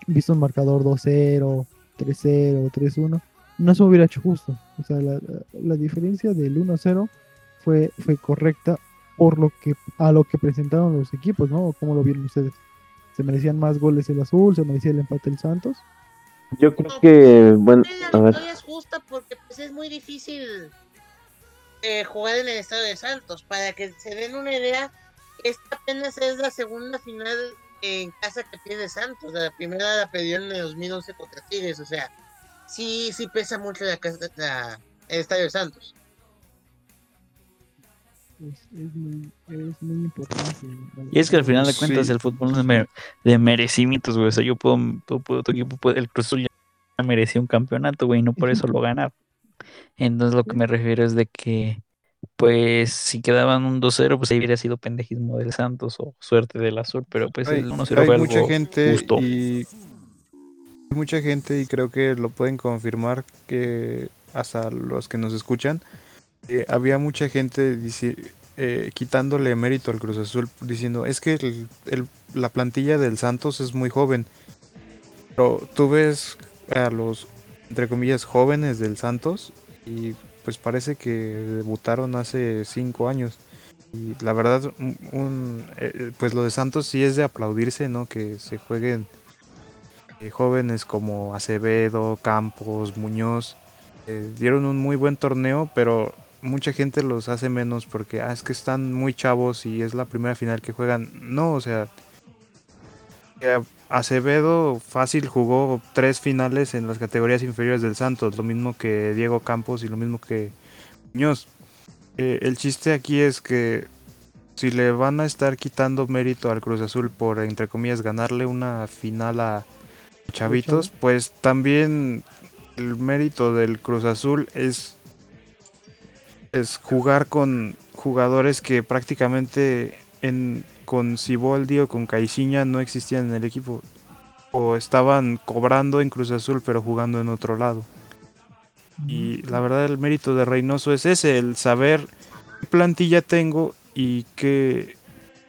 visto un marcador 2-0, 3-0, 3-1, no se me hubiera hecho justo. O sea, la, la- la diferencia del 1-0 fue, fue correcta por lo que a lo que presentaron los equipos, ¿no? ¿Cómo lo vieron ustedes? ¿Se merecían más goles el azul? ¿Se merecía el empate el Santos? Yo creo que, bueno, La a ver. es justa porque pues, es muy difícil eh, jugar en el estadio de Santos. Para que se den una idea, esta apenas es la segunda final en casa que pierde Santos. La primera la perdió en el 2011 contra Tigres. O sea, sí, sí pesa mucho la, casa- la- el estadio de Santos. Es, es muy, es muy importante. Y es que al final de cuentas Sí. el fútbol no es mer- de merecimientos, güey. O sea, yo puedo, tu equipo puede, el Cruz Azul ya merecía un campeonato, güey, y no por eso lo <laughs> ganar. Entonces lo que me refiero es de que, pues, si quedaban un 2-0, pues ahí hubiera sido pendejismo del Santos o suerte del azul, pero pues Hay, el 1-0 hay fue mucha algo gente justo. y hay mucha gente y creo que lo pueden confirmar que hasta los que nos escuchan eh, había mucha gente eh, quitándole mérito al Cruz Azul diciendo es que el- el- la plantilla del Santos es muy joven pero tú ves a los entre comillas jóvenes del Santos y pues parece que debutaron hace cinco años y la verdad, un, eh, pues lo de Santos sí es de aplaudirse, ¿no? Que se jueguen eh, jóvenes como Acevedo, Campos, Muñoz. eh, dieron un muy buen torneo, pero mucha gente los hace menos porque ah, es que están muy chavos y es la primera final que juegan. No, o sea, Acevedo fácil jugó tres finales en las categorías inferiores del Santos, lo mismo que Diego Campos y lo mismo que Muñoz. Eh, el chiste aquí es que si le van a estar quitando mérito al Cruz Azul por, entre comillas, ganarle una final a Chavitos, pues también el mérito del Cruz Azul es, es jugar con jugadores que prácticamente en, con Siboldi o con Caixinha no existían en el equipo. O estaban cobrando en Cruz Azul pero jugando en otro lado. Y la verdad el mérito de Reynoso es ese, el saber qué plantilla tengo y qué,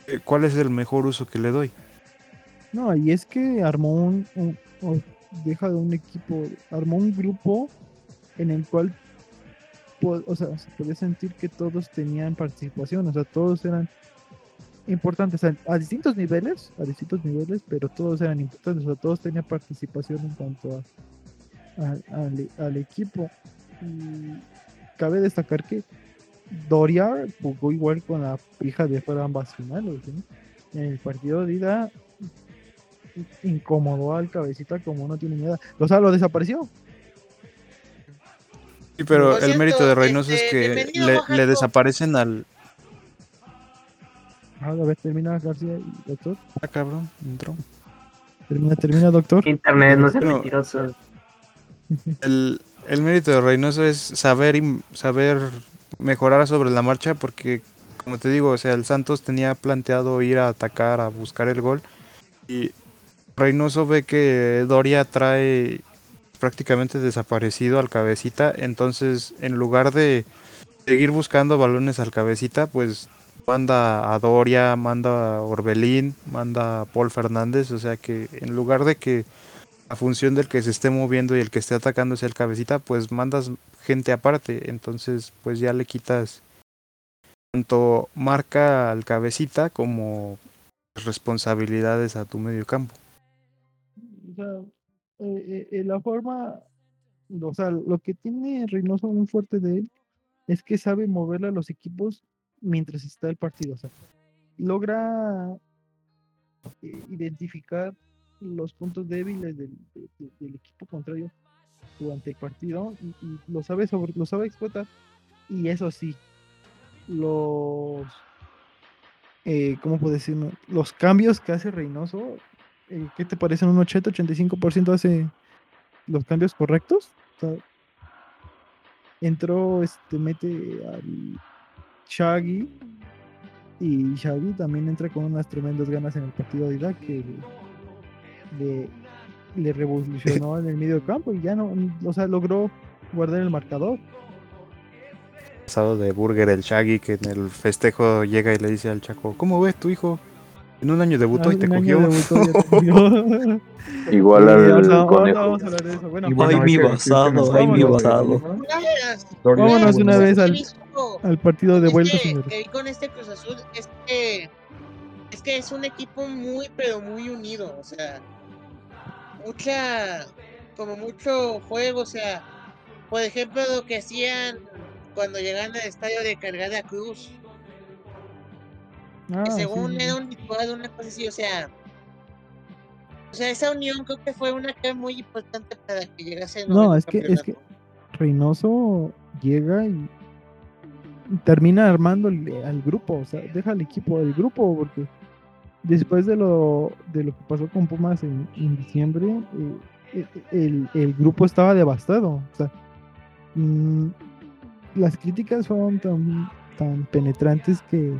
eh, cuál es el mejor uso que le doy. No, y es que armó un, un- o deja de un equipo, armó un grupo en el cual, o sea, se podía sentir que todos tenían participación, o sea, todos eran importantes, a, a distintos niveles, a distintos niveles, pero todos eran importantes, o sea, todos tenían participación en cuanto a, a- al, al equipo. Y cabe destacar que Doria jugó igual con la pija de fuera ambas finales, ¿sí? En el partido de ida incomodó al cabecita como no tiene miedo. O sea, lo desapareció. Sí, pero el mérito de Reynoso es este, que le desaparecen al... Ah, a ver, termina García y doctor. Ah, cabrón, entró. Termina, termina, doctor. Internet, no sea Bueno, mentiroso. El, el mérito de Reynoso es saber y saber mejorar sobre la marcha porque, como te digo, o sea, el Santos tenía planteado ir a atacar, a buscar el gol y Reynoso ve que Doria trae prácticamente desaparecido al cabecita, entonces en lugar de seguir buscando balones al cabecita, pues manda a Doria, manda a Orbelín, manda a Paul Fernández, o sea que en lugar de que la función del que se esté moviendo y el que esté atacando sea el cabecita, pues mandas gente aparte, entonces pues ya le quitas tanto marca al cabecita como responsabilidades a tu medio campo. O sea, eh, eh, eh, la forma, o sea, lo que tiene Reynoso muy fuerte de él es que sabe moverle a los equipos mientras está el partido. O sea, logra eh, identificar los puntos débiles del, de- de- del equipo contrario durante el partido y, y lo sabe sobre, lo sabe explotar. Y eso sí, los eh, ¿cómo puedo decirlo? Los cambios que hace Reynoso, eh, ¿qué te parecen? ¿Un 80-85% hace los cambios correctos? O entró, este, mete al Shaggy y Shaggy también entra con unas tremendas ganas en el partido de Irak que le, le revolucionó en el medio campo y ya no, o sea, logró guardar el marcador. Pasado de Burger, el Shaggy, que en el festejo llega y le dice al Chaco, ¿cómo ves tu hijo? En un año debutó Ah, y te un año cogió. debutó y ya te <laughs> cogió. Igual al conejo. Bueno, Ay, mi basado, ay, mi basado. Vámonos una vez al, Al partido de vuelta, que vi con este Cruz Azul es que es que es un equipo muy pero muy unido, o sea, mucha como mucho juego, o sea, por ejemplo lo que hacían cuando llegaban al estadio de cargar a Cruz, Ah, que sí, según sí, era un ritual, una cosa así, o sea, o sea, esa unión creo que fue una clave muy importante para que llegase el No, es que, es que. Reynoso llega y termina armando al grupo, o sea, deja al equipo del grupo, porque después de lo, de lo que pasó con Pumas en, diciembre, eh, eh, el, grupo estaba devastado. O sea, mm, las críticas fueron tan, tan penetrantes que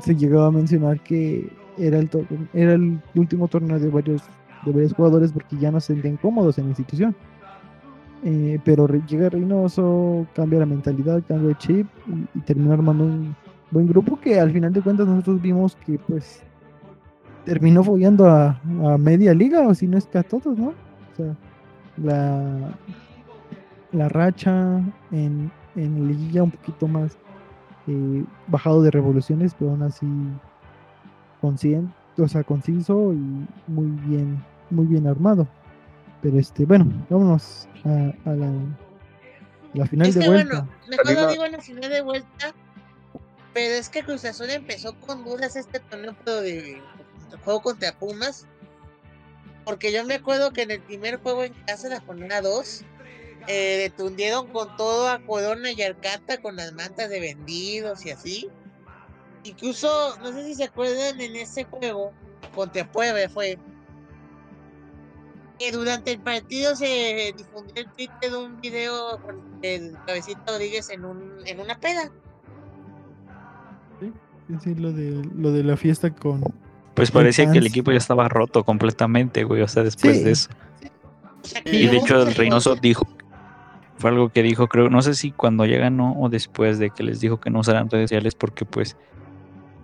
se llegaba a mencionar que era el, era el último torneo de varios, de varios jugadores porque ya no se sentían cómodos en la institución. Eh, pero llega Reynoso, cambia la mentalidad, cambia el chip y, y termina armando un buen grupo que al final de cuentas nosotros vimos que pues terminó follando a, media liga o si no es que a todos, ¿no? O sea, la, la racha en, en liguilla un poquito más eh, bajado de revoluciones, pero aún así consciente, o conciso y muy bien, muy bien armado. Pero este, bueno, vámonos a, a la, la final Es de que vuelta. bueno, mejor lo digo en la final de vuelta, pero es que Cruz Azul empezó con dudas este torneo pero de, de juego contra Pumas, porque yo me acuerdo que en el primer juego en casa, la jornada 2, eh, detundieron con todo a Corona y Arcata con las mantas de vendidos y así. Incluso, no sé si se acuerdan en ese juego, contra Puebla fue, que durante el partido se difundió el tweet de un video con el cabecito Rodríguez en, un, en una peda. Sí, sí, lo de, lo de la fiesta con... Pues parecía que el equipo ya estaba roto completamente, güey. O sea, después Sí. de eso. O sea, que Y de hecho, el Reynoso dijo. Fue algo que dijo, creo. No sé si cuando ya ganó o después de que les dijo que no usaran redes sociales, porque pues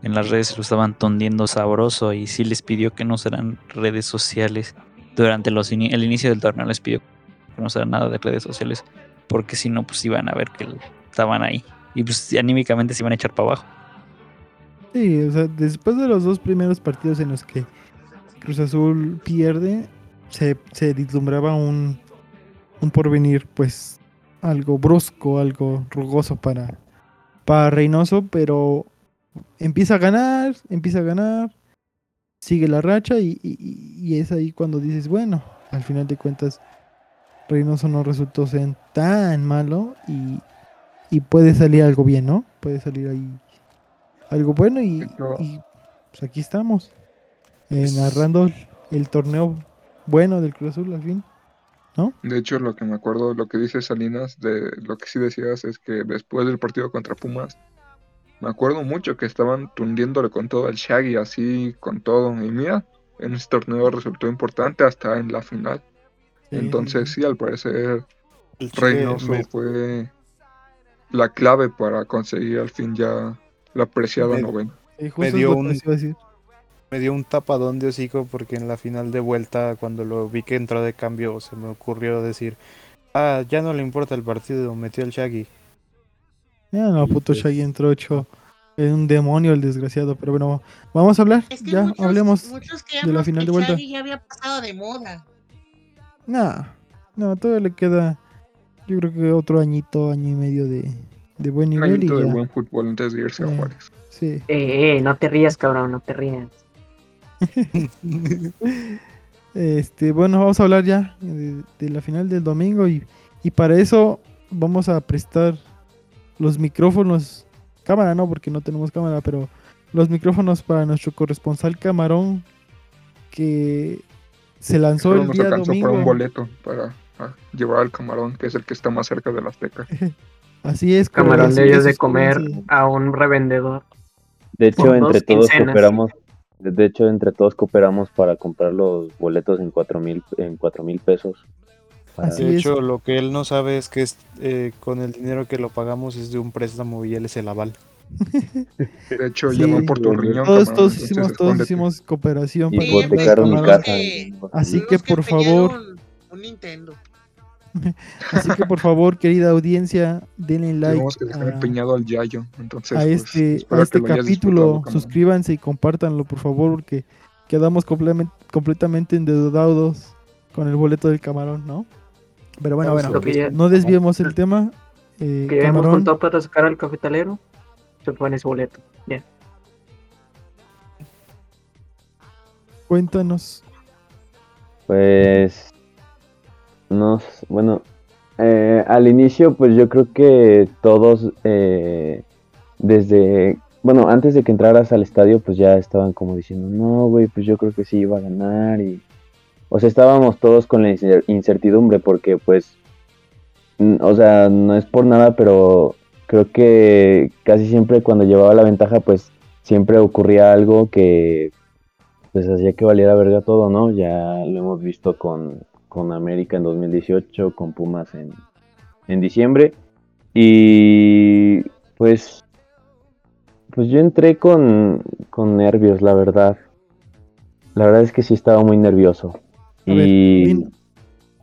en las redes lo estaban tondiendo sabroso y sí les pidió que no usaran redes sociales. Durante los el inicio del torneo les pidió que no usaran nada de redes sociales, porque si no, pues iban a ver que estaban ahí. Y pues anímicamente se iban a echar para abajo. Sí, o sea, después de los dos primeros partidos en los que Cruz Azul pierde, se, se vislumbraba un, un porvenir, pues, algo brusco, algo rugoso para, para Reynoso, pero empieza a ganar, empieza a ganar, sigue la racha y, y- y es ahí cuando dices, bueno, al final de cuentas, Reynoso no resultó ser tan malo y, y puede salir algo bien, ¿no? Puede salir ahí algo bueno y, pues aquí estamos eh, narrando el torneo bueno del Cruz Azul al fin. De hecho, lo que me acuerdo, lo que dice Salinas, de lo que sí decías es que después del partido contra Pumas, me acuerdo mucho que estaban tundiéndole con todo al Shaggy, así con todo. Y mira, en este torneo resultó importante hasta en la final. Sí, Entonces, sí, al parecer, El Reynoso me- fue la clave para conseguir al fin ya la apreciada Me- novena. Me es dio un- decir. Me dio un tapadón de hocico porque en la final de vuelta, cuando lo vi que entró de cambio, se me ocurrió decir, ah, ya no le importa el partido, metió el Shaggy. Ya no, puto pues- Shaggy entró hecho es un demonio el desgraciado, pero bueno, vamos a hablar, Es que ya muchos, hablemos muchos de la final que de vuelta. Xavi ya había pasado de moda. Nah, no, todavía le queda yo creo que otro añito, año y medio de, de buen Un nivel y añito de ya. buen fútbol antes de irse a Eh. Juárez. Sí. Eh, eh, no te rías, cabrón, no te rías. <laughs> Este, bueno, vamos a hablar ya de, de la final del domingo y, y para eso vamos a prestar los micrófonos, cámara no, porque no tenemos cámara, pero los micrófonos para nuestro corresponsal Camarón que se lanzó el día alcanzó para un domingo. boleto para llevar al camarón, que es el que está más cerca de la Azteca. <laughs> Así es, Camarón de ellos de comer a un revendedor. De hecho, entre dos todos quincenas. cooperamos, de hecho, entre todos cooperamos para comprar los boletos en cuatro mil, en cuatro mil pesos. Así De es. hecho, lo que él no sabe es que es, eh, con el dinero que lo pagamos es de un préstamo y él es el aval. <laughs> De hecho, Sí, llamó por tu riñón. Todos, camarón, todos hicimos, todos hicimos cooperación para Hipotecaron mi. Así que por favor, Un Nintendo. <laughs> así que por favor, querida audiencia, denle like que a, empeñado al Yayo. Entonces, a pues, este, a este capítulo. Suscríbanse y compártanlo, por favor, porque quedamos completamente endeudados con el boleto del camarón, ¿no? Pero bueno, bueno, ya- no desviemos el tema. Eh, Que camarón, juntado para sacar al cafetalero. Se pone ese boleto. Ya. cuéntanos. Pues, no, s- bueno, eh, al inicio, pues yo creo que todos, eh, desde, bueno, antes de que entraras al estadio, pues ya estaban como diciendo, no, güey, pues yo creo que sí iba a ganar y, o sea, estábamos todos con la incer- incertidumbre porque, pues, o sea, no es por nada, pero creo que casi siempre cuando llevaba la ventaja, pues siempre ocurría algo que pues hacía que valiera verga todo, ¿no? Ya lo hemos visto con, con América en 2018, con Pumas en, en diciembre. Y pues, pues yo entré con, con nervios, la verdad. La verdad es que sí estaba muy nervioso. A ver, y... din-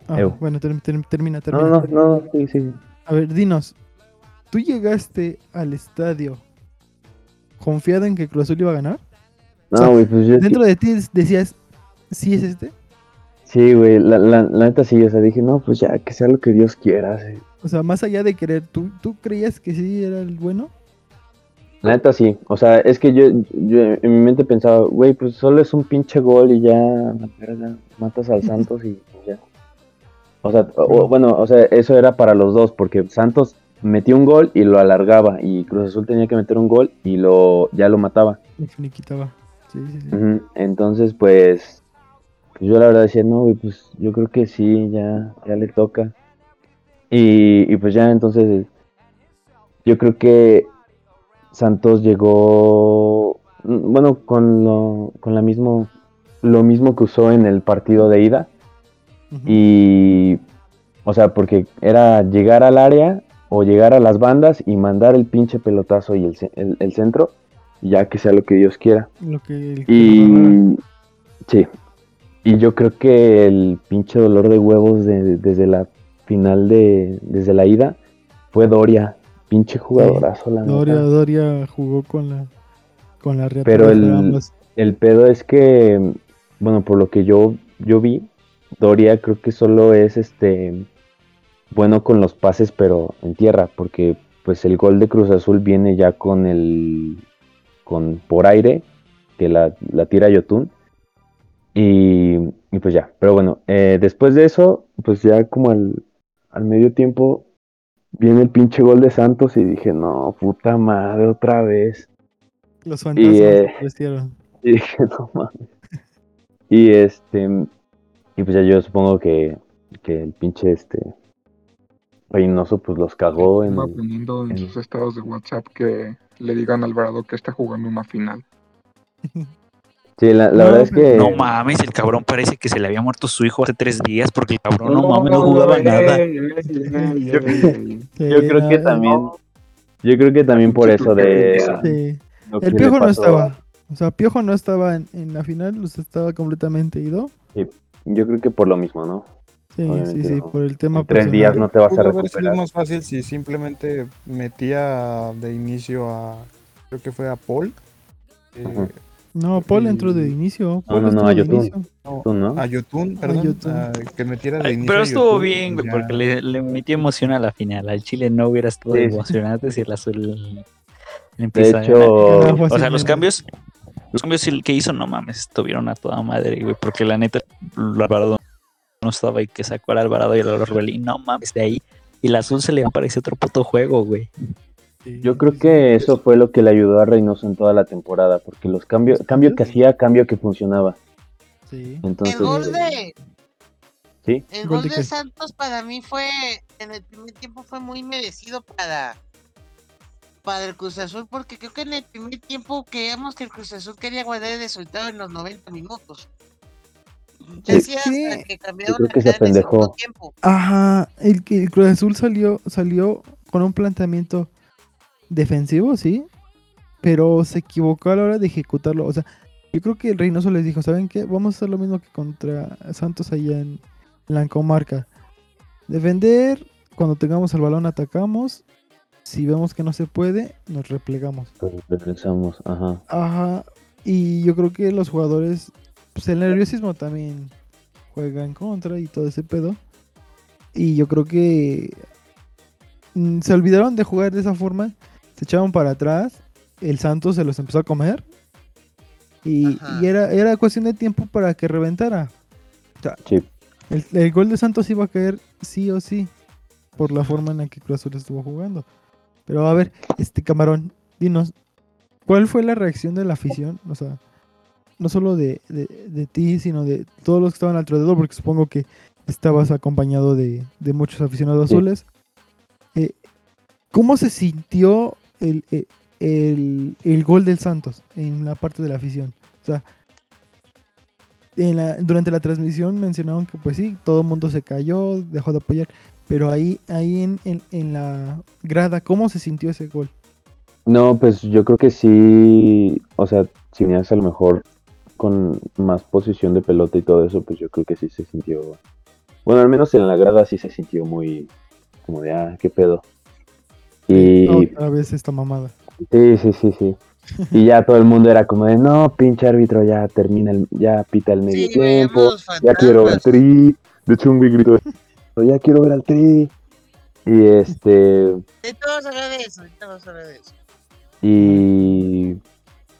Ah, bueno, ter- ter- termina, No, termina. no, no, sí, sí. A ver, dinos, ¿tú llegaste al estadio confiado en que Cruz Azul iba a ganar? O No, sea, güey, pues yo sí- Dentro de ti decías, ¿sí es este? Sí, güey, la, la, la neta sí, o sea, dije, no, pues ya, que sea lo que Dios quiera. sí. O sea, más allá de querer, ¿tú, tú creías que sí era el bueno? La neta sí, o sea, es que yo, yo en mi mente pensaba, güey, pues solo es un pinche gol y ya, la verga, matas al Santos y ya. O sea, o- bueno, o sea, eso era para los dos, porque Santos metió un gol y lo alargaba, y Cruz Azul tenía que meter un gol y lo ya lo mataba. Y finiquitaba. Sí, sí, sí. Entonces, pues, pues yo la verdad decía, no, güey, pues yo creo que sí, ya, ya le toca. Y, y pues ya, entonces, yo creo que Santos llegó, mm, bueno, con lo, con la mismo, lo mismo que usó en el partido de ida. Y, o sea, porque era llegar al área o llegar a las bandas y mandar el pinche pelotazo y el, el- el centro, ya que sea lo que Dios quiera. Lo que Y sí, y yo creo que el pinche dolor de huevos de- desde la final de, desde la ida fue Doria, pinche jugadorazo la Doria, neta. Doria jugó con la con la Pero el, el pedo es que, bueno, por lo que yo, yo vi, Doria creo que solo es este bueno con los pases, pero en tierra, porque pues el gol de Cruz Azul viene ya con el con por aire, que la, la tira Yotun. Y, y pues ya, pero bueno, eh, después de eso, pues ya como al, al medio tiempo viene el pinche gol de Santos y dije, no, puta madre, otra vez. Los fantasmas Y, eh, <laughs> y dije, no mames. Y este, y pues ya yo supongo que, que el pinche este Reynoso pues los cagó en, Estaba poniendo en en- sus estados de WhatsApp que le digan a Alvarado que está jugando una final. <laughs> Sí, la, la verdad es que No mames, el cabrón parece que se le había muerto su hijo hace tres días porque el cabrón no, mames no jugaba nada. yo, <laughs> yo creo que también, yo creo que también por eso de Sí. lo que El Piojo no estaba. O sea, Piojo no estaba en, en la final, o sea, estaba completamente ido. sí, yo creo que por lo mismo, ¿no? Sí, sí, Obviamente sí, no. por el tema En tres días no te vas a haber sido recuperar. más fácil si simplemente metía de inicio a, creo que fue a Paul. eh. No, Paul entró de inicio. Paul no, no, a Yotun. no, ¿no? A Yotun, perdón. Yotun. a- que metiera de Ay, inicio. Pero estuvo Yotun, bien, güey, porque le, le metió emoción a la final. Al Chile no hubiera estado Sí, emocionante si el azul le De empieza a hecho, ganar. O sea, los cambios, Los cambios que hizo, no mames, estuvieron a toda madre, güey, porque la neta, Alvarado no estaba y que sacó al Alvarado y al Orbelín, no mames, de ahí. Y el azul se le aparece otro puto juego, güey. Yo creo que eso fue lo que le ayudó a Reynoso en toda la temporada, porque los cambios, cambio que hacía, cambio que funcionaba. Sí. Entonces, El gol de, sí. el ¿Gol de? Santos para mí fue, en el primer tiempo fue muy merecido para, para el Cruz Azul, porque creo que en el primer tiempo creíamos que el Cruz Azul quería guardar el resultado en los 90 minutos. Hacía que- hasta que cambiaron Yo creo que se apendejó. tiempo. Ajá, el, que el Cruz Azul salió, salió con un planteamiento defensivo, sí, pero se equivocó a la hora de ejecutarlo. O sea, yo creo que el Reynoso les dijo, ¿saben qué? Vamos a hacer lo mismo que contra Santos allá en la comarca. Defender, cuando tengamos el balón atacamos, si vemos que no se puede, nos replegamos. Regresamos, ajá. Ajá, y yo creo que los jugadores, pues el nerviosismo también juega en contra y todo ese pedo. Y yo creo que mm, se olvidaron de jugar de esa forma, se echaron para atrás, el Santos se los empezó a comer. Y, era, era cuestión de tiempo para que reventara. O sea, Sí. el, el gol de Santos iba a caer sí o sí, por la forma en la que Cruz Azul estuvo jugando. Pero a ver, este camarón, dinos, ¿cuál fue la reacción de la afición? O sea, no solo de, de, de ti, sino de todos los que estaban alrededor, porque supongo que estabas acompañado de, de muchos aficionados Sí. azules. Eh, ¿Cómo se sintió el, eh, el, el gol del Santos en la parte de la afición? O sea, en la- durante la transmisión mencionaron que pues sí, todo el mundo se cayó, dejó de apoyar, pero ahí, ahí en, en, en la grada, ¿cómo se sintió ese gol? No, pues yo creo que sí, o sea, si venías a lo mejor con más posición de pelota y todo eso, pues yo creo que sí se sintió, bueno, al menos en la grada sí se sintió muy, como de, ah, qué pedo. Y Otra vez esta mamada. sí, sí, sí, sí. Y ya todo el mundo era como de, no, pinche árbitro, ya termina, el, ya pita el medio Sí, tiempo, ya quiero ver al tri. De hecho, un güey gritó, ya quiero ver al tri. Y este, vamos a hablar de eso, vamos a hablar de eso. Y,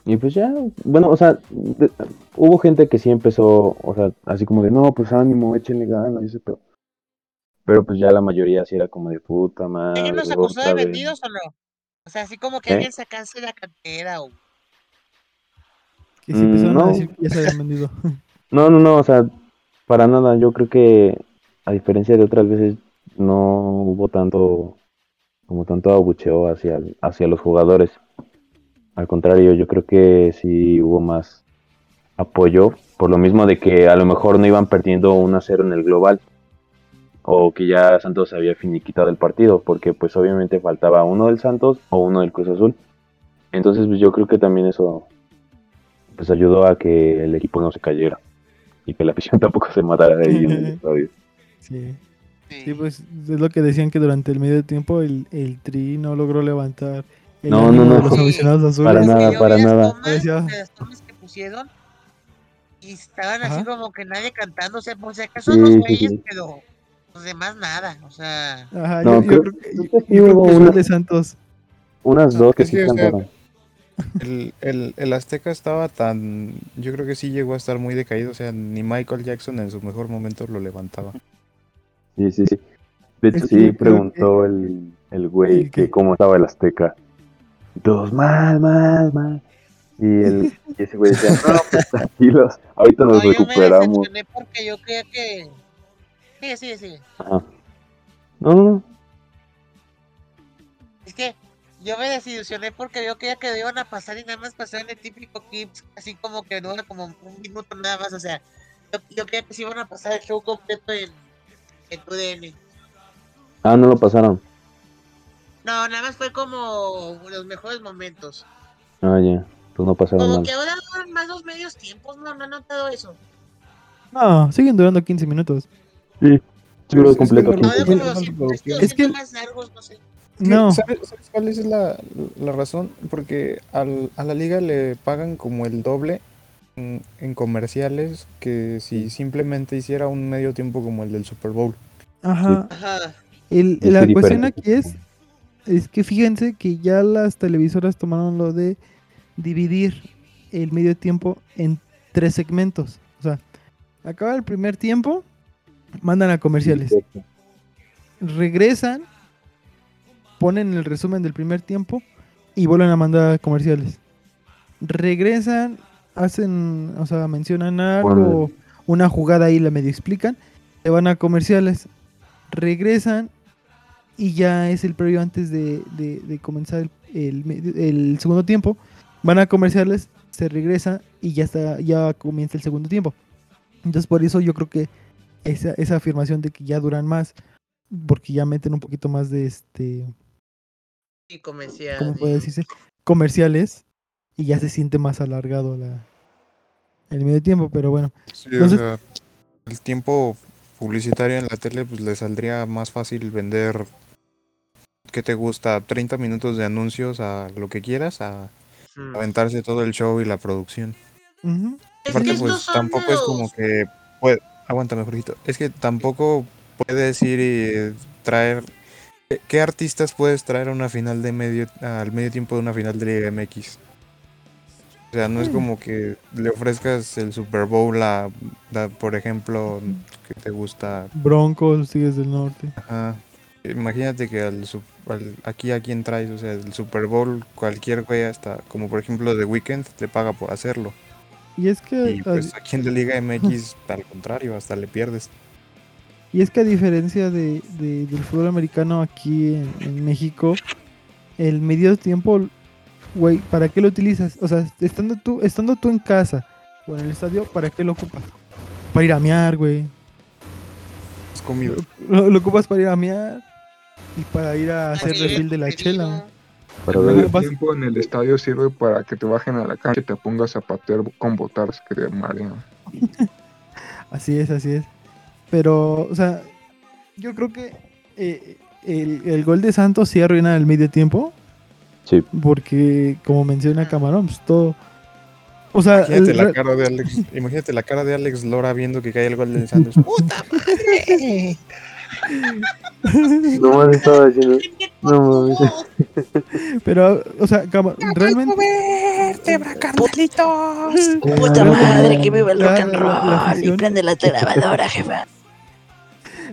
y pues ya, bueno, o sea, de- hubo gente que sí empezó, o sea, así como de, no, pues ánimo, échenle ganas, y ese pedo. Pero pues ya la mayoría sí era como de puta madre. ¿Alguien nos acusó de otra vez". vendidos o no? O sea, así como que ¿Eh? alguien sacase la cantera o... Que sí empezaron a no. decir que ya se habían vendido. <laughs> No, no, no, o sea, para nada, yo creo que a diferencia de otras veces no hubo tanto, como tanto abucheo hacia, hacia los jugadores. Al contrario, yo creo que sí hubo más apoyo, por lo mismo de que a lo mejor no iban perdiendo 1 a 0 en el global, o que ya Santos había finiquitado el partido, porque pues obviamente faltaba uno del Santos o uno del Cruz Azul. Entonces pues yo creo que también eso pues ayudó a que el equipo no se cayera y que la <laughs> afición tampoco se matara ahí en el estadio. Sí. Sí, pues es lo que decían que durante el medio tiempo el, el Tri no logró levantar el No, no, de no. los aficionados azules. Para nada, para nada. las tomas que pusieron y estaban así Ajá. como que nadie cantando, o sea, por si acaso Sí, los sí, güeyes, sí. pero los demás nada, o sea... Ajá, No, yo, creo- yo- que yo sí creo hubo que gol una- de Santos. Unas dos que sí que, o sea, cantaron. El, el, el Azteca estaba tan. Yo creo que sí llegó a estar muy decaído. O sea, ni Michael Jackson en su mejor momento lo levantaba. Sí, sí, sí. De hecho, sí preguntó el, el güey ¿El que cómo estaba el Azteca. Y todos, mal, mal, mal. Y, el, <laughs> y ese güey decía, no, pues tranquilos, ahorita nos No, yo me recuperamos. porque yo creía que... Sigue, sigue, sigue. Ajá. No, no, no. Es que yo me desilusioné porque yo creía que lo iban a pasar y nada más pasaron el típico clips, así como que no era como un minuto nada más, o sea, yo, yo creía que se iban a pasar el show completo en, en UDN. Ah, no lo pasaron. No, nada más fue como los mejores momentos. Ah, ya. Pues no pasaron Como que ahora duran más los medios tiempos, no, no he notado eso. No, siguen durando 15 minutos. Sí, es que completo. no- Ahora 15 como no, los no, tiempos no, estos es que- más largos, no sé. No, ¿Sabes, sabes cuál es la, la razón? Porque al- a la liga le pagan como el doble en, en comerciales que si simplemente hiciera un medio tiempo como el del Super Bowl. ajá. Ajá. El, la cuestión aquí es, es que fíjense que ya las televisoras tomaron lo de dividir el medio tiempo en tres segmentos. O sea, acaba el primer tiempo, mandan a comerciales. Regresan, ponen el resumen del primer tiempo y vuelven a mandar a comerciales. Regresan, hacen, o sea, mencionan algo, una jugada ahí la medio explican, se van a comerciales, regresan y ya es el previo antes de, de- de comenzar el, el el segundo tiempo. Van a comerciales, se regresa y ya está, ya comienza el segundo tiempo. Entonces por eso yo creo que esa, esa afirmación de que ya duran más, porque ya meten un poquito más de este, Y comercial. ¿cómo puede decirse? Comerciales y ya se siente más alargado la, el medio tiempo, pero bueno. Sí, o Entonces, sea, el tiempo publicitario en la tele pues le saldría más fácil vender ¿qué te gusta? 30 minutos de anuncios a lo que quieras, a aventarse todo el show y la producción. ujú. Aparte, pues tampoco es como que puede, aguántame, Jorgito. Es que tampoco puedes ir y traer ¿qué, artistas puedes traer a una final de medio al medio tiempo de una final de Liga MX? O sea, no es Mm. como que le ofrezcas el Super Bowl a, a, por ejemplo, que te gusta Broncos, Tigres del Norte. Ajá. Imagínate que al, al- aquí a quien traes, o sea, el Super Bowl, cualquier güey hasta, como por ejemplo The Weeknd, te paga por hacerlo. Y es que Y pues aquí en la Liga MX, <laughs> al contrario, hasta le pierdes. Y es que a diferencia de, de- del fútbol americano aquí en, en México, el medio tiempo, güey, ¿para qué lo utilizas? O sea, estando tú, estando tú en casa o en el estadio, ¿para qué lo ocupas? Para ir a mear, güey. Es comido. Lo, lo ocupas para ir a mear y para ir a hacer sí, refil de la chela. Para El ver- medio tiempo en el estadio sirve para que te bajen a la cancha y te pongas a patear con botargas que te marean. <laughs> Así es, así es. Pero, o sea, yo creo que eh, el, el gol de Santos sí arruina el medio tiempo. Sí. Porque, como menciona Camarón, pues todo. O sea, Imagínate el la cara de Alex, imagínate la cara de Alex Lora viendo que cae el gol del <laughs> Santos. <laughs> ¡Puta madre! No mames, estaba <laughs> haciendo. No mames. Pero, o sea, Cama- realmente. Puta madre, que viva el rock and roll. Y prende la grabadora, <laughs> jefa.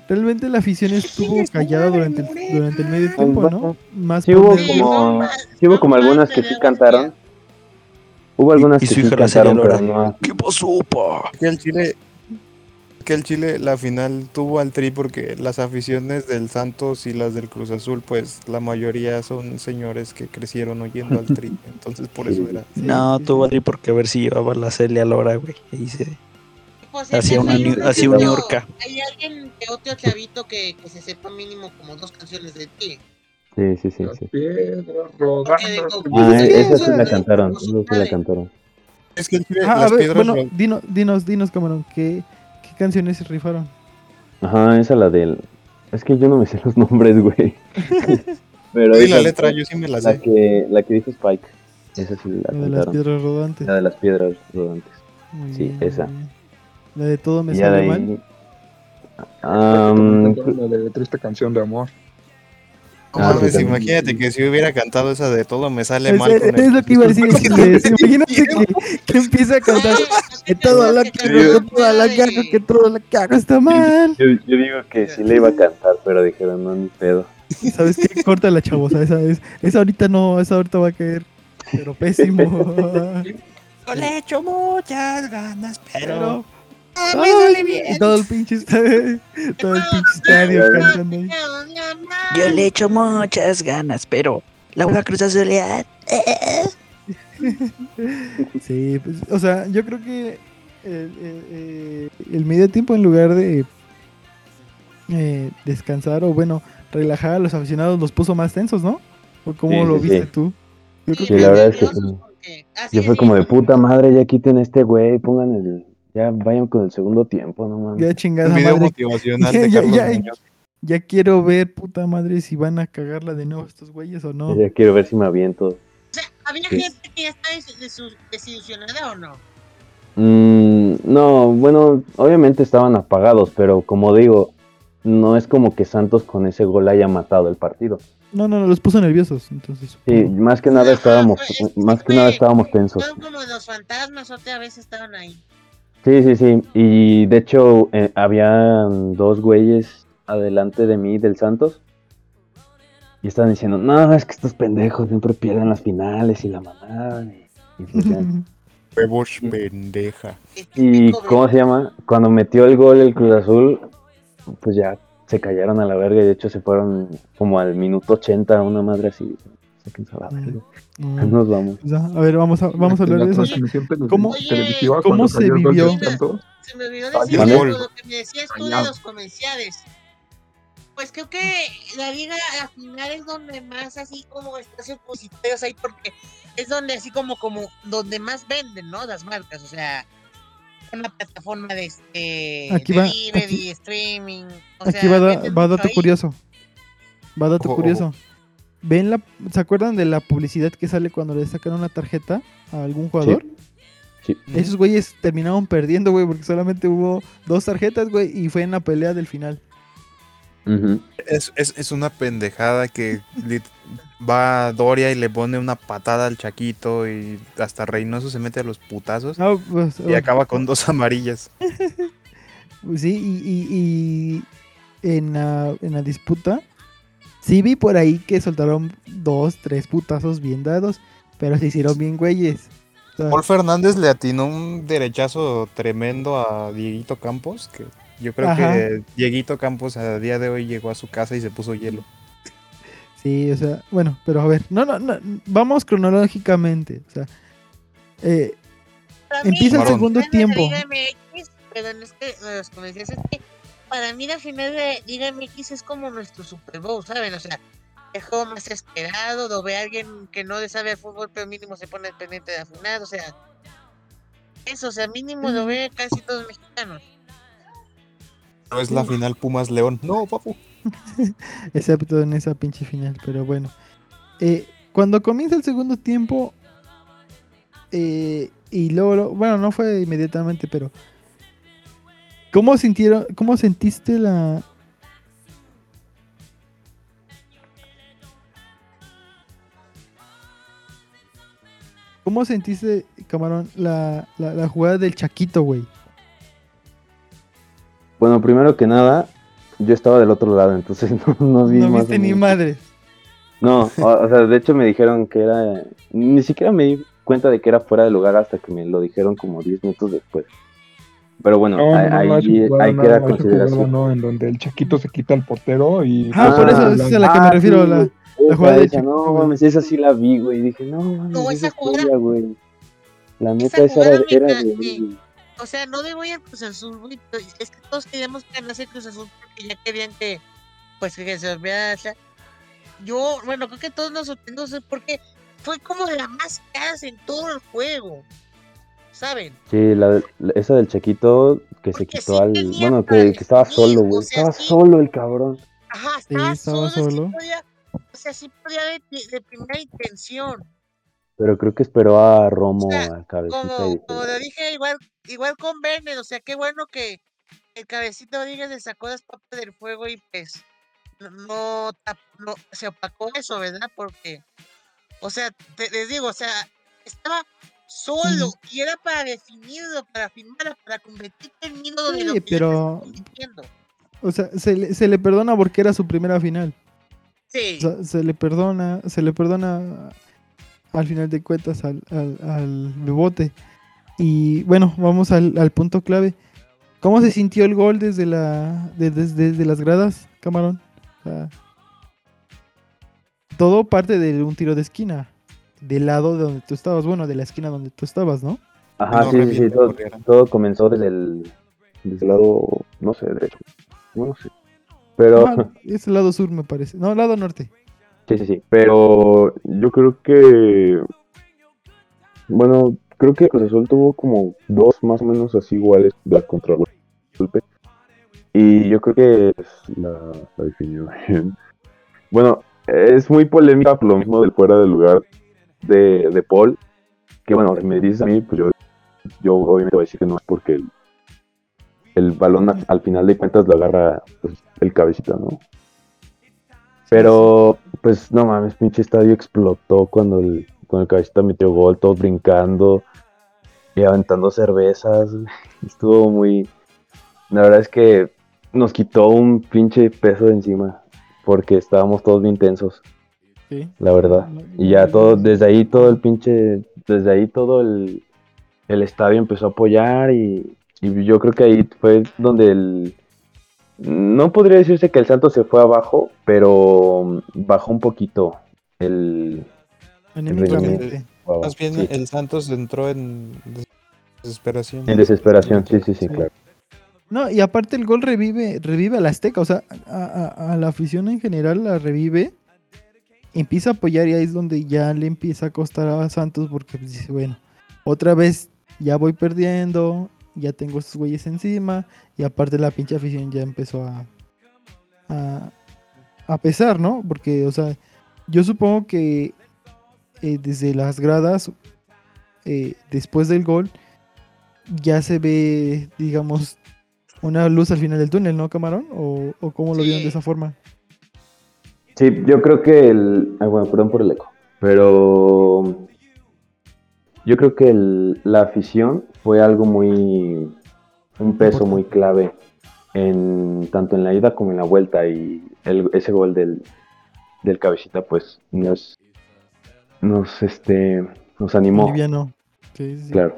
Realmente la afición estuvo callada durante el, durante el medio tiempo, ¿no? Más Sí hubo como, sí hubo como algunas que sí cantaron. Hubo algunas Y que su sí cantaron, pero no. ¿Qué pasó, pa? Que el Chile, que el Chile la final tuvo al Tri porque las aficiones del Santos y las del Cruz Azul, pues la mayoría son señores que crecieron oyendo al Tri, <laughs> entonces por eso era. No, tuvo Adri porque a ver si llevaba la Celia Lora, güey. Ahí se Pues, una, el ni- medio hacía un tiempo, Niurka. Hay alguien que otro chavito que, que se sepa mínimo como dos canciones de ti. Sí, sí, sí. sí. Piedras de Ah, Sí, esa o sí la de- cantaron. Esa sí la cantaron. Es que el Chile, Ah, a las ver, piedras bueno, ro- dino- dinos, dinos, Camarón, ¿qué, ¿qué canciones se rifaron? Ajá, esa la del. Es que yo no me sé los <laughs> nombres, güey. Pero Di la letra, yo sí me la La sé. que, la que dijo Spike. Esa sí la La de las piedras rodantes. La de las piedras rodantes. Muy Sí, bien, esa. bien. La de todo me sale ahí- mal. Cantaron la de triste canción de amor. No Ah, imagínate que si hubiera cantado esa de todo me sale Es, mal es- con el es lo que iba a decir. <laughs> es que- Imagínate que, que empieza a cantar que todo la cago, que toda la cago, que todo la cago está mal. yo, yo digo que sí le iba a cantar, pero dijeron, no, ni pedo. ¿Sabes qué? Corta la chavosa, esa es. Esa ahorita no, esa ahorita va a caer. Pero pésimo. <laughs> Yo le echo muchas ganas, pero. Ay, me sale bien. todo el pinche estadio, <laughs> todo el pinche estadio cantando ahí. Yo le echo muchas ganas, pero la voy a cruzar soledad. Sí, pues, o sea, yo creo que el, el- eh, el medio tiempo en lugar de eh, descansar o bueno, relajar a los aficionados los puso más tensos, ¿no? ¿O cómo Sí, lo sí, viste sí. tú? Yo creo Sí, que la verdad es que sí. Yo fue como de puta madre, ya quiten este güey, pongan el. Ya vayan con el segundo tiempo, no mames. ya chingada Un video madre. motivacional <laughs> Ya, de ya, Carlos ya, Muñoz. ya quiero ver, puta madre, si van a cagarla de nuevo estos güeyes o no. Ya quiero ver si me aviento. ¿Había Sí. gente que ya está des- desu- desilusionada o no? Mm, no, bueno, obviamente estaban apagados, pero como digo, no es como que Santos con ese gol haya matado el partido. No, no, no, los puso nerviosos, entonces. Sí, más que nada estábamos, más que nada estábamos tensos. Son como los fantasmas, otra vez estaban ahí. Sí, sí, sí. Y de hecho, eh, habían dos güeyes adelante de mí del Santos. Y estaban diciendo, no, es que estos pendejos siempre pierden las finales y la mamada. Y, y. <laughs> Huevos pendeja. Y ¿cómo se llama? Cuando metió el gol el Cruz Azul, pues ya se callaron a la verga y de hecho se fueron como al minuto 80, una madre así. A la verga. Mm. Nos vamos. Ya, a ver, vamos a, vamos a hablar la de eso. ¿Cómo, televisiva, cómo se vivió? Se me olvidó decir lo que me decías tú de los comerciales. Pues creo que la liga a final es donde más así como espacios publicitarios hay porque es donde así como como donde más venden, ¿no? Las marcas, o sea, una plataforma de este Aquí va- delivery, aquí- streaming, o Aquí sea, va, da- va dato ahí. curioso. Va dato Ojo, curioso. ¿Ven la, ¿Se acuerdan de la publicidad que sale cuando le sacan una tarjeta a algún jugador? Sí. Esos güeyes terminaron perdiendo, güey, porque solamente hubo dos tarjetas, güey, y fue en la pelea del final. Es, es, es una pendejada que va Doria y le pone una patada al Chaquito y hasta Reynoso se mete a los putazos No, pues, y acaba con dos amarillas. <laughs> Sí, y, y- y en, la, en la disputa, sí vi por ahí que soltaron dos, tres putazos bien dados, pero se hicieron bien güeyes. O sea, Paul Fernández le atinó un derechazo tremendo a Dieguito Campos, que yo creo Ajá. que Dieguito Campos a día de hoy llegó a su casa y se puso hielo. Sí, o sea, bueno, pero a ver, no, no, no, vamos cronológicamente. O sea, eh, empieza el segundo tiempo. MX, perdón, es que los comerciales es que para mí la final de Liga MX es como nuestro Super Bowl, ¿saben? O sea, el juego más esperado, lo ve alguien que no le sabe de fútbol, pero mínimo se pone al pendiente de la final, o sea, eso, o sea, mínimo lo ve casi todos los mexicanos. Pero es la final Pumas León. No, papu. <laughs> Excepto en esa pinche final, pero bueno. Eh, cuando comienza el segundo tiempo, eh, y luego, lo- bueno, no fue inmediatamente, pero ¿cómo sintieron, cómo sentiste la... ¿Cómo sentiste, camarón, la, la, la jugada del Chaquito, güey? Bueno, primero que nada, yo estaba del otro lado, entonces <laughs> no, no vi No más viste ni menos. madre. No, o, o sea, de hecho me dijeron que era... Ni siquiera me di cuenta de que era fuera de lugar hasta que me lo dijeron como 10 minutos después. Pero bueno, No, ahí, no, ahí- jugada ahí nada queda consideración. jugada no, en donde el Chaquito se quita al portero y... Ah, por eso es a la que me Ah, refiero, sí, la, la jugada de esa, no güey. mames, esa sí la vi, güey. Dije, no mames, No, esa esa es jugada- güey. La neta, Esa esa era, de. O sea, no le voy al Cruz Azul, güey, es que todos queríamos que ganase el Cruz Azul porque ya querían que, pues, que se olvidara. o sea, yo, bueno, creo que todos nos sorprendimos porque fue como de las más caras en todo el juego, ¿saben? Sí, la, la- esa del Chaquito que se quitó sí al. Bueno, que, que estaba solo, o güey. sea, Estaba sí. solo el cabrón. Ajá, Sí, estaba, estaba solo, sí solo. podía, o sea, sí podía de, de primera intención. Pero creo que esperó a Romo, O sea, a cabecita y Como, dijo, como lo dije, igual, igual con Werner, o sea, qué bueno que el cabecito Rodríguez le sacó las papas del fuego y pues no, no- se opacó eso, ¿verdad? Porque, o sea, te- les digo, o sea, estaba solo y era para definirlo, para firmarlo, para convertirte en ídolo de lo que pero, o sea, se le, se le perdona porque era su primera final. Sí. O sea, se le perdona, se le perdona al final de cuentas al, al, al Bebote. Y bueno, vamos al, al punto clave. ¿Cómo se sintió el gol desde la de- des- desde las gradas, Camarón? O sea, todo parte de un tiro de esquina. Del lado de donde tú estabas, bueno, de la esquina donde tú estabas, ¿no? Ajá, No sí, sí, sí, todo, comenzó desde el, desde el lado, no sé, derecho. No, no sé. Pero, Ah, <laughs> es el lado sur, me parece. No, lado norte. sí, sí, sí. Pero yo creo que, bueno, creo que Cruz Azul tuvo como dos más o menos así iguales de contra golpe. Y yo creo que pues, la, la definió bien. <laughs> Bueno, es muy polémica por lo mismo del fuera de lugar de, de Paul. Que bueno, me dices a mí, pues yo, yo obviamente voy a decir que no es porque el, balón al final de cuentas lo agarra pues, el cabecita, ¿no? Pero, pues no mames, pinche estadio explotó cuando el, cuando el cabecita metió gol, todos brincando y aventando cervezas. <laughs> Estuvo muy. La verdad es que nos quitó un pinche peso de encima porque estábamos todos bien tensos. Sí. La verdad. Y ya todo, desde ahí todo el pinche, desde ahí todo el, el estadio empezó a apoyar y, y yo creo que ahí fue donde el, no podría decirse que el Santos se fue abajo, pero bajó un poquito el, Más bien sí. el Santos entró en desesperación. En desesperación, sí, sí, sí, claro. No, y aparte el gol revive, revive a la Azteca, o sea, a, a- a la afición en general la revive, empieza a apoyar y ahí es donde ya le empieza a costar a Santos porque pues, dice, bueno, otra vez ya voy perdiendo, ya tengo estos güeyes encima y aparte la pinche afición ya empezó a, a, a pesar, ¿no? Porque, o sea, yo supongo que eh, desde las gradas, eh, después del gol, ya se ve, digamos, una luz al final del túnel, ¿no, Camarón? ¿O, o cómo lo vieron de esa forma? Sí, yo creo que el. Ah, bueno, perdón por el eco. Pero. Yo creo que el, la afición fue algo muy. Un peso muy clave. En, tanto en la ida como en la vuelta. Y el, ese gol del, del cabecita, pues, nos. Nos, este, nos animó. Liviano. Sí. Claro.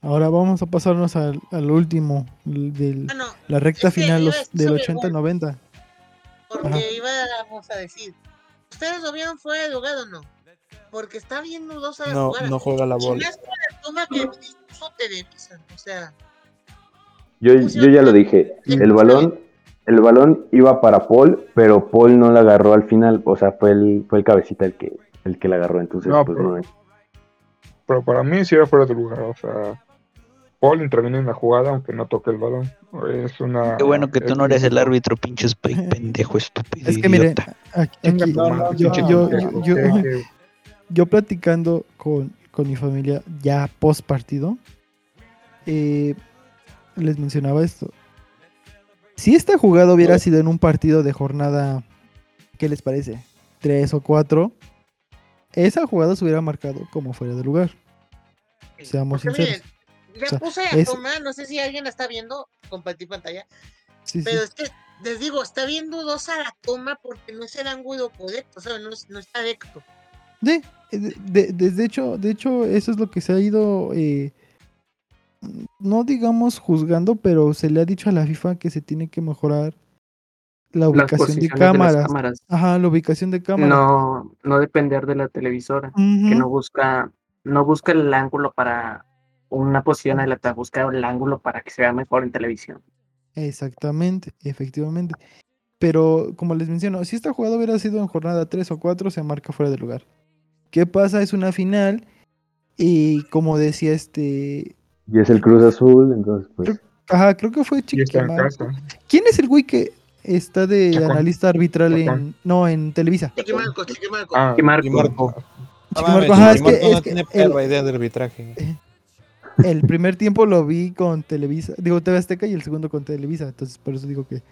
Ahora vamos a pasarnos al, al último, de la recta final del 80-90. Porque Ajá. íbamos a decir, ¿ustedes lo vieron fuera de lugar o no? Porque está bien dudosa la No, jugada. no juega la Y bola. más con la toma que dispuso Televisa, o sea, Yo, yo ya lo dije, el balón, el balón iba para Paul, pero Paul no la agarró al final, o sea, fue el, fue el cabecita el que, el que la agarró, entonces No, pues pero- no. Pero para mí sí era fuera de lugar. O sea, Paul interviene en la jugada aunque no toque el balón. Es una. Qué bueno que tú no eres el árbitro, pinches pe- <laughs> pendejo estúpido. Es que madre, yo, pinche <laughs> platicando con, con mi familia ya post partido, eh, les mencionaba esto. Si esta jugada hubiera sido en un partido de jornada, ¿qué les parece? Tres o cuatro, esa jugada se hubiera marcado como fuera de lugar. Seamos sinceros. miren, ya O sea, puse la es- toma, no sé si alguien la está viendo, compartí pantalla, Sí, sí. pero es que les digo, está bien dudosa la toma porque no es el ángulo correcto, o sea, no, es- no está recto. Sí, eh, de, de- desde hecho, de hecho, eso es lo que se ha ido, eh, no digamos juzgando, pero se le ha dicho a la FIFA que se tiene que mejorar la ubicación de de las cámaras. Ajá, la ubicación de cámaras. No, no depender de la televisora, que no busca, no busca el ángulo para una posición adelantada, busca el ángulo para que se vea mejor en televisión. Exactamente, efectivamente. Pero como les menciono, si esta jugada hubiera sido en jornada 3 o 4, se marca fuera de lugar. ¿Qué pasa? Es una final y como decía este... Y es el Cruz Azul, entonces pues... Ajá, creo que fue Chiquimarco. casa. ¿Quién es el güey que está de Chacón. analista arbitral en... No, en Televisa? Chiquimarco, Chiquimarco. Ah, Y Marco, Y Marco. Ah, Chiquimarco, mames, ajá, es Chiquimarco que- no es que tiene el- idea del arbitraje. El primer tiempo lo vi con Televisa, digo TV Azteca y el segundo con Televisa, entonces por eso digo que,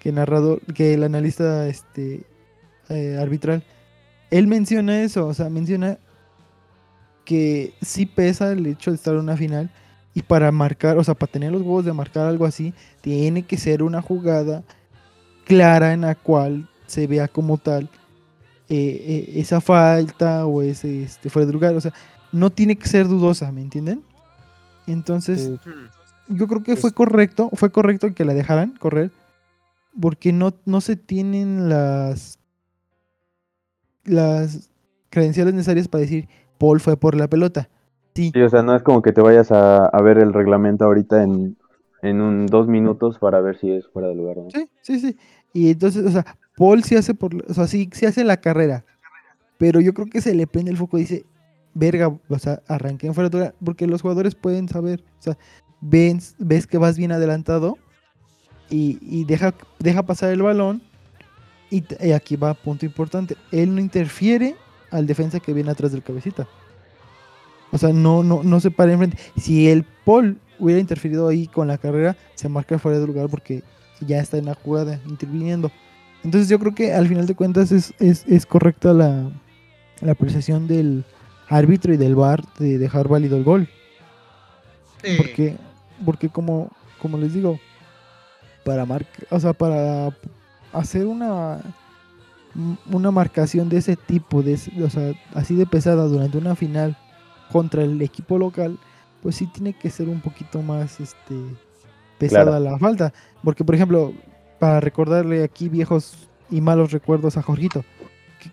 que narrador, que el analista este eh, arbitral, él menciona eso, o sea, menciona que sí pesa el hecho de estar en una final y para marcar, o sea, para tener los huevos de marcar algo así, tiene que ser una jugada clara en la cual se vea como tal eh, eh, esa falta o ese este, fuera de lugar, o sea, no tiene que ser dudosa, ¿me entienden? Entonces, Sí. yo creo que fue correcto, fue correcto que la dejaran correr, porque no, no se tienen las las credenciales necesarias para decir Paul fue por la pelota. Sí, Sí, o sea, no es como que te vayas a, a ver el reglamento ahorita en, en un, dos minutos para ver si es fuera de lugar no. sí, sí, sí. Y entonces, o sea, Paul sí hace por, o sea, sí, sí hace la carrera, pero yo creo que se le prende el foco y dice, verga, o sea, arranqué en fuera de lugar", porque los jugadores pueden saber, o sea, ven, ves que vas bien adelantado y, y deja, deja pasar el balón y, y aquí va punto importante, él no interfiere al defensa que viene atrás del cabecita. O sea, no, no, no se para enfrente. Si el Paul hubiera interferido ahí con la carrera, se marca fuera de lugar porque ya está en la jugada, interviniendo. Entonces yo creo que al final de cuentas es, es, es correcta la, la apreciación del árbitro y del VAR de dejar válido el gol. Porque, porque como, como les digo, para marcar, o sea, para hacer una una marcación de ese tipo, de, ese- o sea, así de pesada durante una final contra el equipo local, pues sí tiene que ser un poquito más este pesada Claro. la falta. Porque, por ejemplo, para recordarle aquí viejos y malos recuerdos a Jorgito,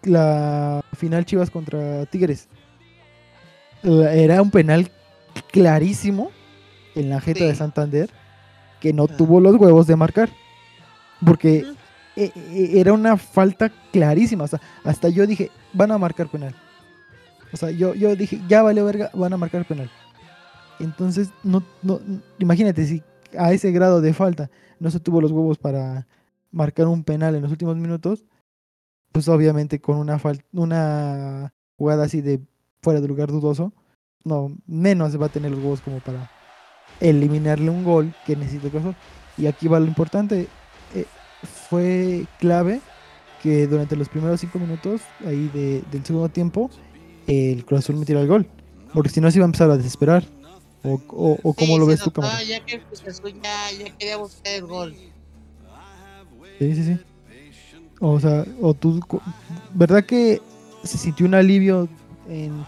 la final Chivas contra Tigres era un penal clarísimo en la jeta de Santander que no tuvo los huevos de marcar. Porque e- e- era una falta clarísima. O sea, hasta yo dije, van a marcar penal. O sea, yo, yo dije, ya vale verga, van a marcar penal. Entonces, no, no, imagínate si a ese grado de falta no se tuvo los huevos para marcar un penal en los últimos minutos, pues obviamente con una una jugada así de fuera de lugar dudoso, no, menos va a tener los huevos como para eliminarle un gol que necesita el Cruz. Y aquí va lo importante, eh, fue clave que durante los primeros cinco minutos ahí de- del segundo tiempo el Cruz Azul metiera el gol, porque si no se iba a empezar a desesperar. O, o, o cómo lo ves tú, cámara. ya que Cruz Azul ya, ya quería buscar el gol. Sí, sí, sí. O sea, o tú, ¿verdad que se sintió un alivio en,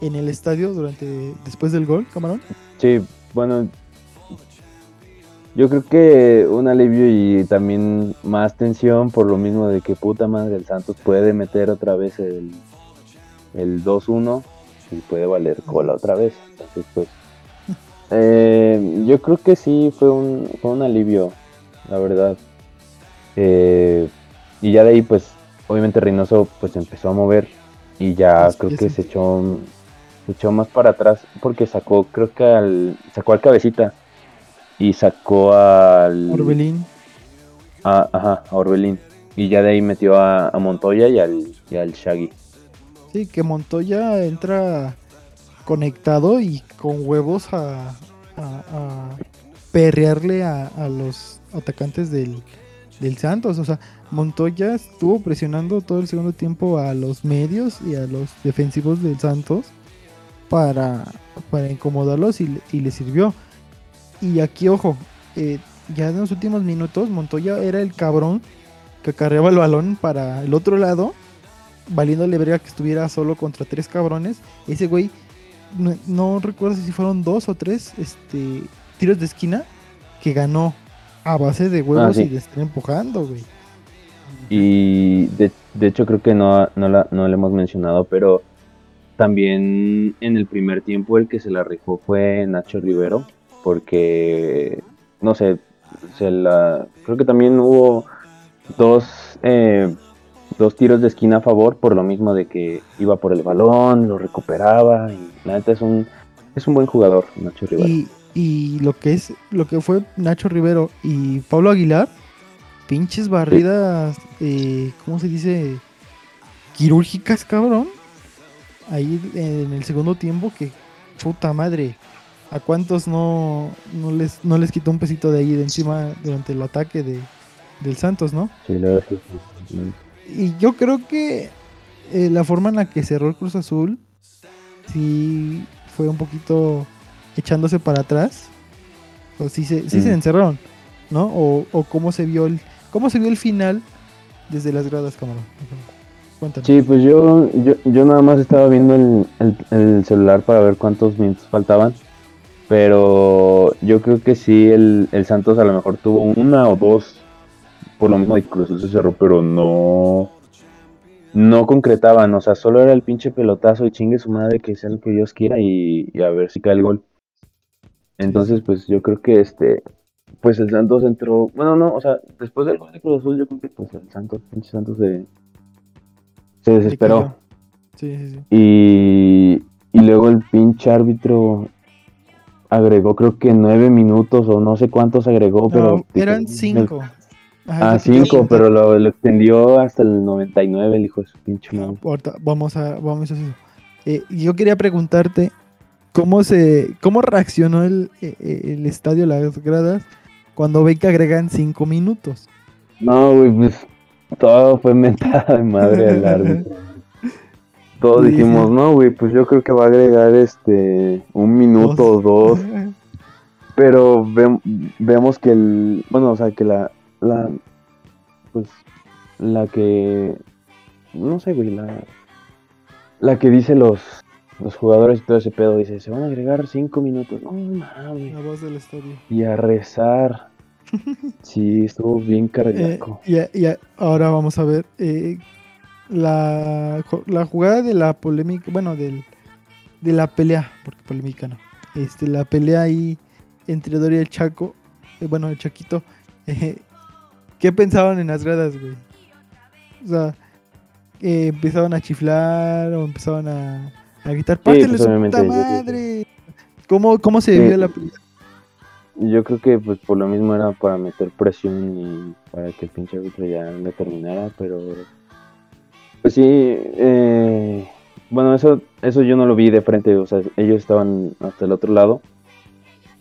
en el estadio durante después del gol, camarón? Sí, bueno, yo creo que un alivio y también más tensión por lo mismo de que puta madre el Santos puede meter otra vez el, el 2-1 y puede valer cola otra vez. Entonces, pues, <laughs> eh, yo creo que sí fue un, fue un alivio, la verdad. Eh, y ya de ahí, pues, obviamente Reynoso pues empezó a mover y ya Los creo que se echó, se echó más para atrás porque sacó, creo que al, sacó al cabecita y sacó al Orbelín. a- ajá, a Orbelín y ya de ahí metió a, a Montoya y al, y al Shaggy. Sí, que Montoya entra conectado y con huevos a, a- a perrearle a, a los atacantes del, del Santos. O sea, Montoya estuvo presionando todo el segundo tiempo a los medios y a los defensivos del Santos para, para incomodarlos y, le- y le sirvió. Y aquí, ojo, eh, ya en los últimos minutos, Montoya era el cabrón que acarreaba el balón para el otro lado, valiéndole verga que estuviera solo contra tres cabrones. Ese güey, no, no recuerdo si fueron dos o tres este, tiros de esquina que ganó a base de huevos sí. y de estar empujando, güey. Y de, de hecho creo que no, no, la, no le hemos mencionado, pero también en el primer tiempo el que se la rifó fue Nacho Rivero, porque, no sé, se la, creo que también hubo dos, eh, dos tiros de esquina a favor por lo mismo de que iba por el balón, lo recuperaba y la neta es un, es un buen jugador, Nacho Rivero. Y, y lo que es, lo que fue Nacho Rivero y Pablo Aguilar, pinches barridas, eh, ¿cómo se dice? Quirúrgicas, cabrón. Ahí en el segundo tiempo, que puta madre. ¿A cuántos no, no les no les quitó un pesito de ahí de encima durante el ataque de, del Santos, no? Sí, la verdad es que sí. Y yo creo que eh, la forma en la que cerró el Cruz Azul sí fue un poquito echándose para atrás. O sí se, sí se Mm. encerraron, ¿no? O, o cómo se vio el cómo se vio el final desde las gradas, camarón. Sí, pues yo, yo, yo nada más estaba viendo el, el- el celular para ver cuántos minutos faltaban. Pero yo creo que sí, el, el Santos a lo mejor tuvo una o dos. Por lo mismo de Cruz se cerró, pero no. No concretaban, o sea, solo era el pinche pelotazo y chingue su madre que sea lo que Dios quiera y, y a ver si cae el gol. Entonces, pues yo creo que este. Pues el Santos entró. Bueno, no, o sea, después del gol de Cruz Azul, yo creo que pues el Santos, pinche Santos se. Se desesperó. Sí, sí, sí. Y, y luego el pinche árbitro agregó creo que nueve minutos o no sé cuántos agregó, pero... No, eran cinco. Ajá, Ah, cinco, pero lo, lo extendió hasta el 99, el hijo de su pinche. Ahorita vamos a vamos a eso. Eh, yo quería preguntarte cómo se cómo reaccionó el, e- el estadio, las gradas, cuando ven que agregan cinco minutos. No, güey, pues todo fue mentada de madre al <laughs> árbitro. Todos Sí, dijimos, sí. no, güey, pues yo creo que va a agregar este un minuto o dos. <laughs> Pero ve- vemos que el, bueno, o sea, que la, la, pues, la que, no sé, güey, la, la que dice los, los jugadores y todo ese pedo, dice, se van a agregar cinco minutos. No mames. La voz del estadio. Y a rezar. Sí, estuvo bien Eh, cardíaco. y, a- y ahora vamos a ver eh, la, la jugada de la polémica, bueno, del, de la pelea, porque polémica no. Este, la pelea ahí entre Doria y el Chaco, eh, bueno, el Chaquito. <laughs> eh, ¿Qué pensaban en las gradas, güey? O sea, eh, empezaban a chiflar o empezaban a, a gritar, ¡pártele pues, su puta madre! ¿Cómo, ¿Cómo se Sí. vivió la pelea? Yo creo que pues por lo mismo era para meter presión y para que el pinche árbitro ya le terminara, pero pues sí, eh, bueno, eso, eso yo no lo vi de frente, o sea, ellos estaban hasta el otro lado,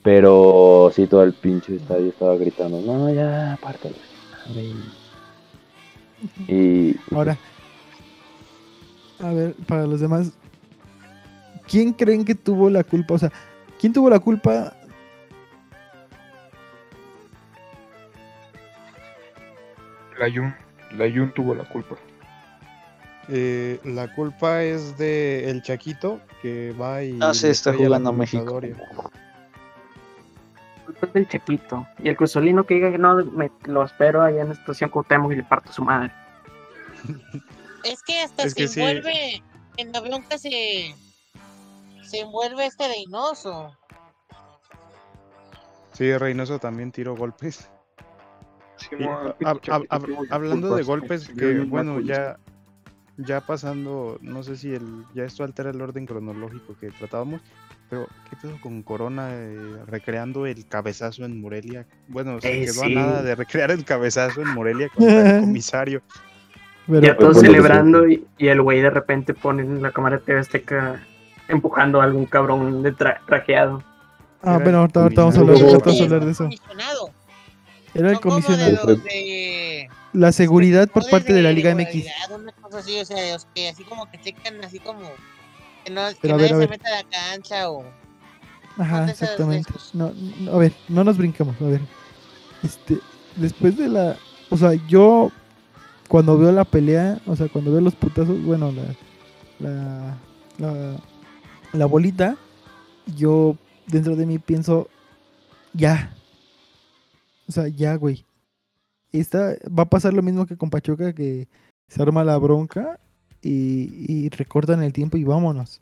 pero sí, todo el pinche estadio estaba gritando, no, ya, apártalo. Y, y Ahora, a ver, para los demás, ¿quién creen que tuvo la culpa? O sea, ¿quién tuvo la culpa? La Jun, la Jun tuvo la culpa. Eh, la culpa es de el Chaquito que va y se le está jugando México. computadora. Culpa es del Chequito. Y el cruzolino que diga que no, me, lo espero allá en la estación Cuauhtémoc y le parto su madre. <laughs> Es que hasta Es se que sí. envuelve, en la bronca se, se envuelve este Reynoso. Sí, Reynoso también tiró golpes. Hab- hab- hab- hablando de golpes, que bueno, ya, ya pasando, no sé si el, ya esto altera el orden cronológico que tratábamos, pero ¿qué pedo con Corona eh, recreando el cabezazo en Morelia? Bueno, se Eh, quedó sí. a nada de recrear el cabezazo en Morelia <laughs> contra el comisario. Pero, ya todos celebrando y, y el güey de repente pone en la cámara de TV Azteca empujando a algún cabrón de tra- trajeado. Ah, bueno, ahorita, vamos a hablar, vamos a hablar de eso. Era el como de comisionado. los de La seguridad por parte de la Liga MX. Una cosa así, o sea, los que así como que checan así como que, no, que nadie ver, se meta a la cancha o Ajá, de de exactamente. No, no, a ver, no nos brinquemos, a ver. Este, después de la, o sea, yo cuando veo la pelea, o sea, cuando veo los putazos, bueno, la la la, la bolita, yo dentro de mí pienso ya. O sea, ya, güey. Esta va a pasar lo mismo que con Pachuca que se arma la bronca y, y recortan el tiempo y vámonos.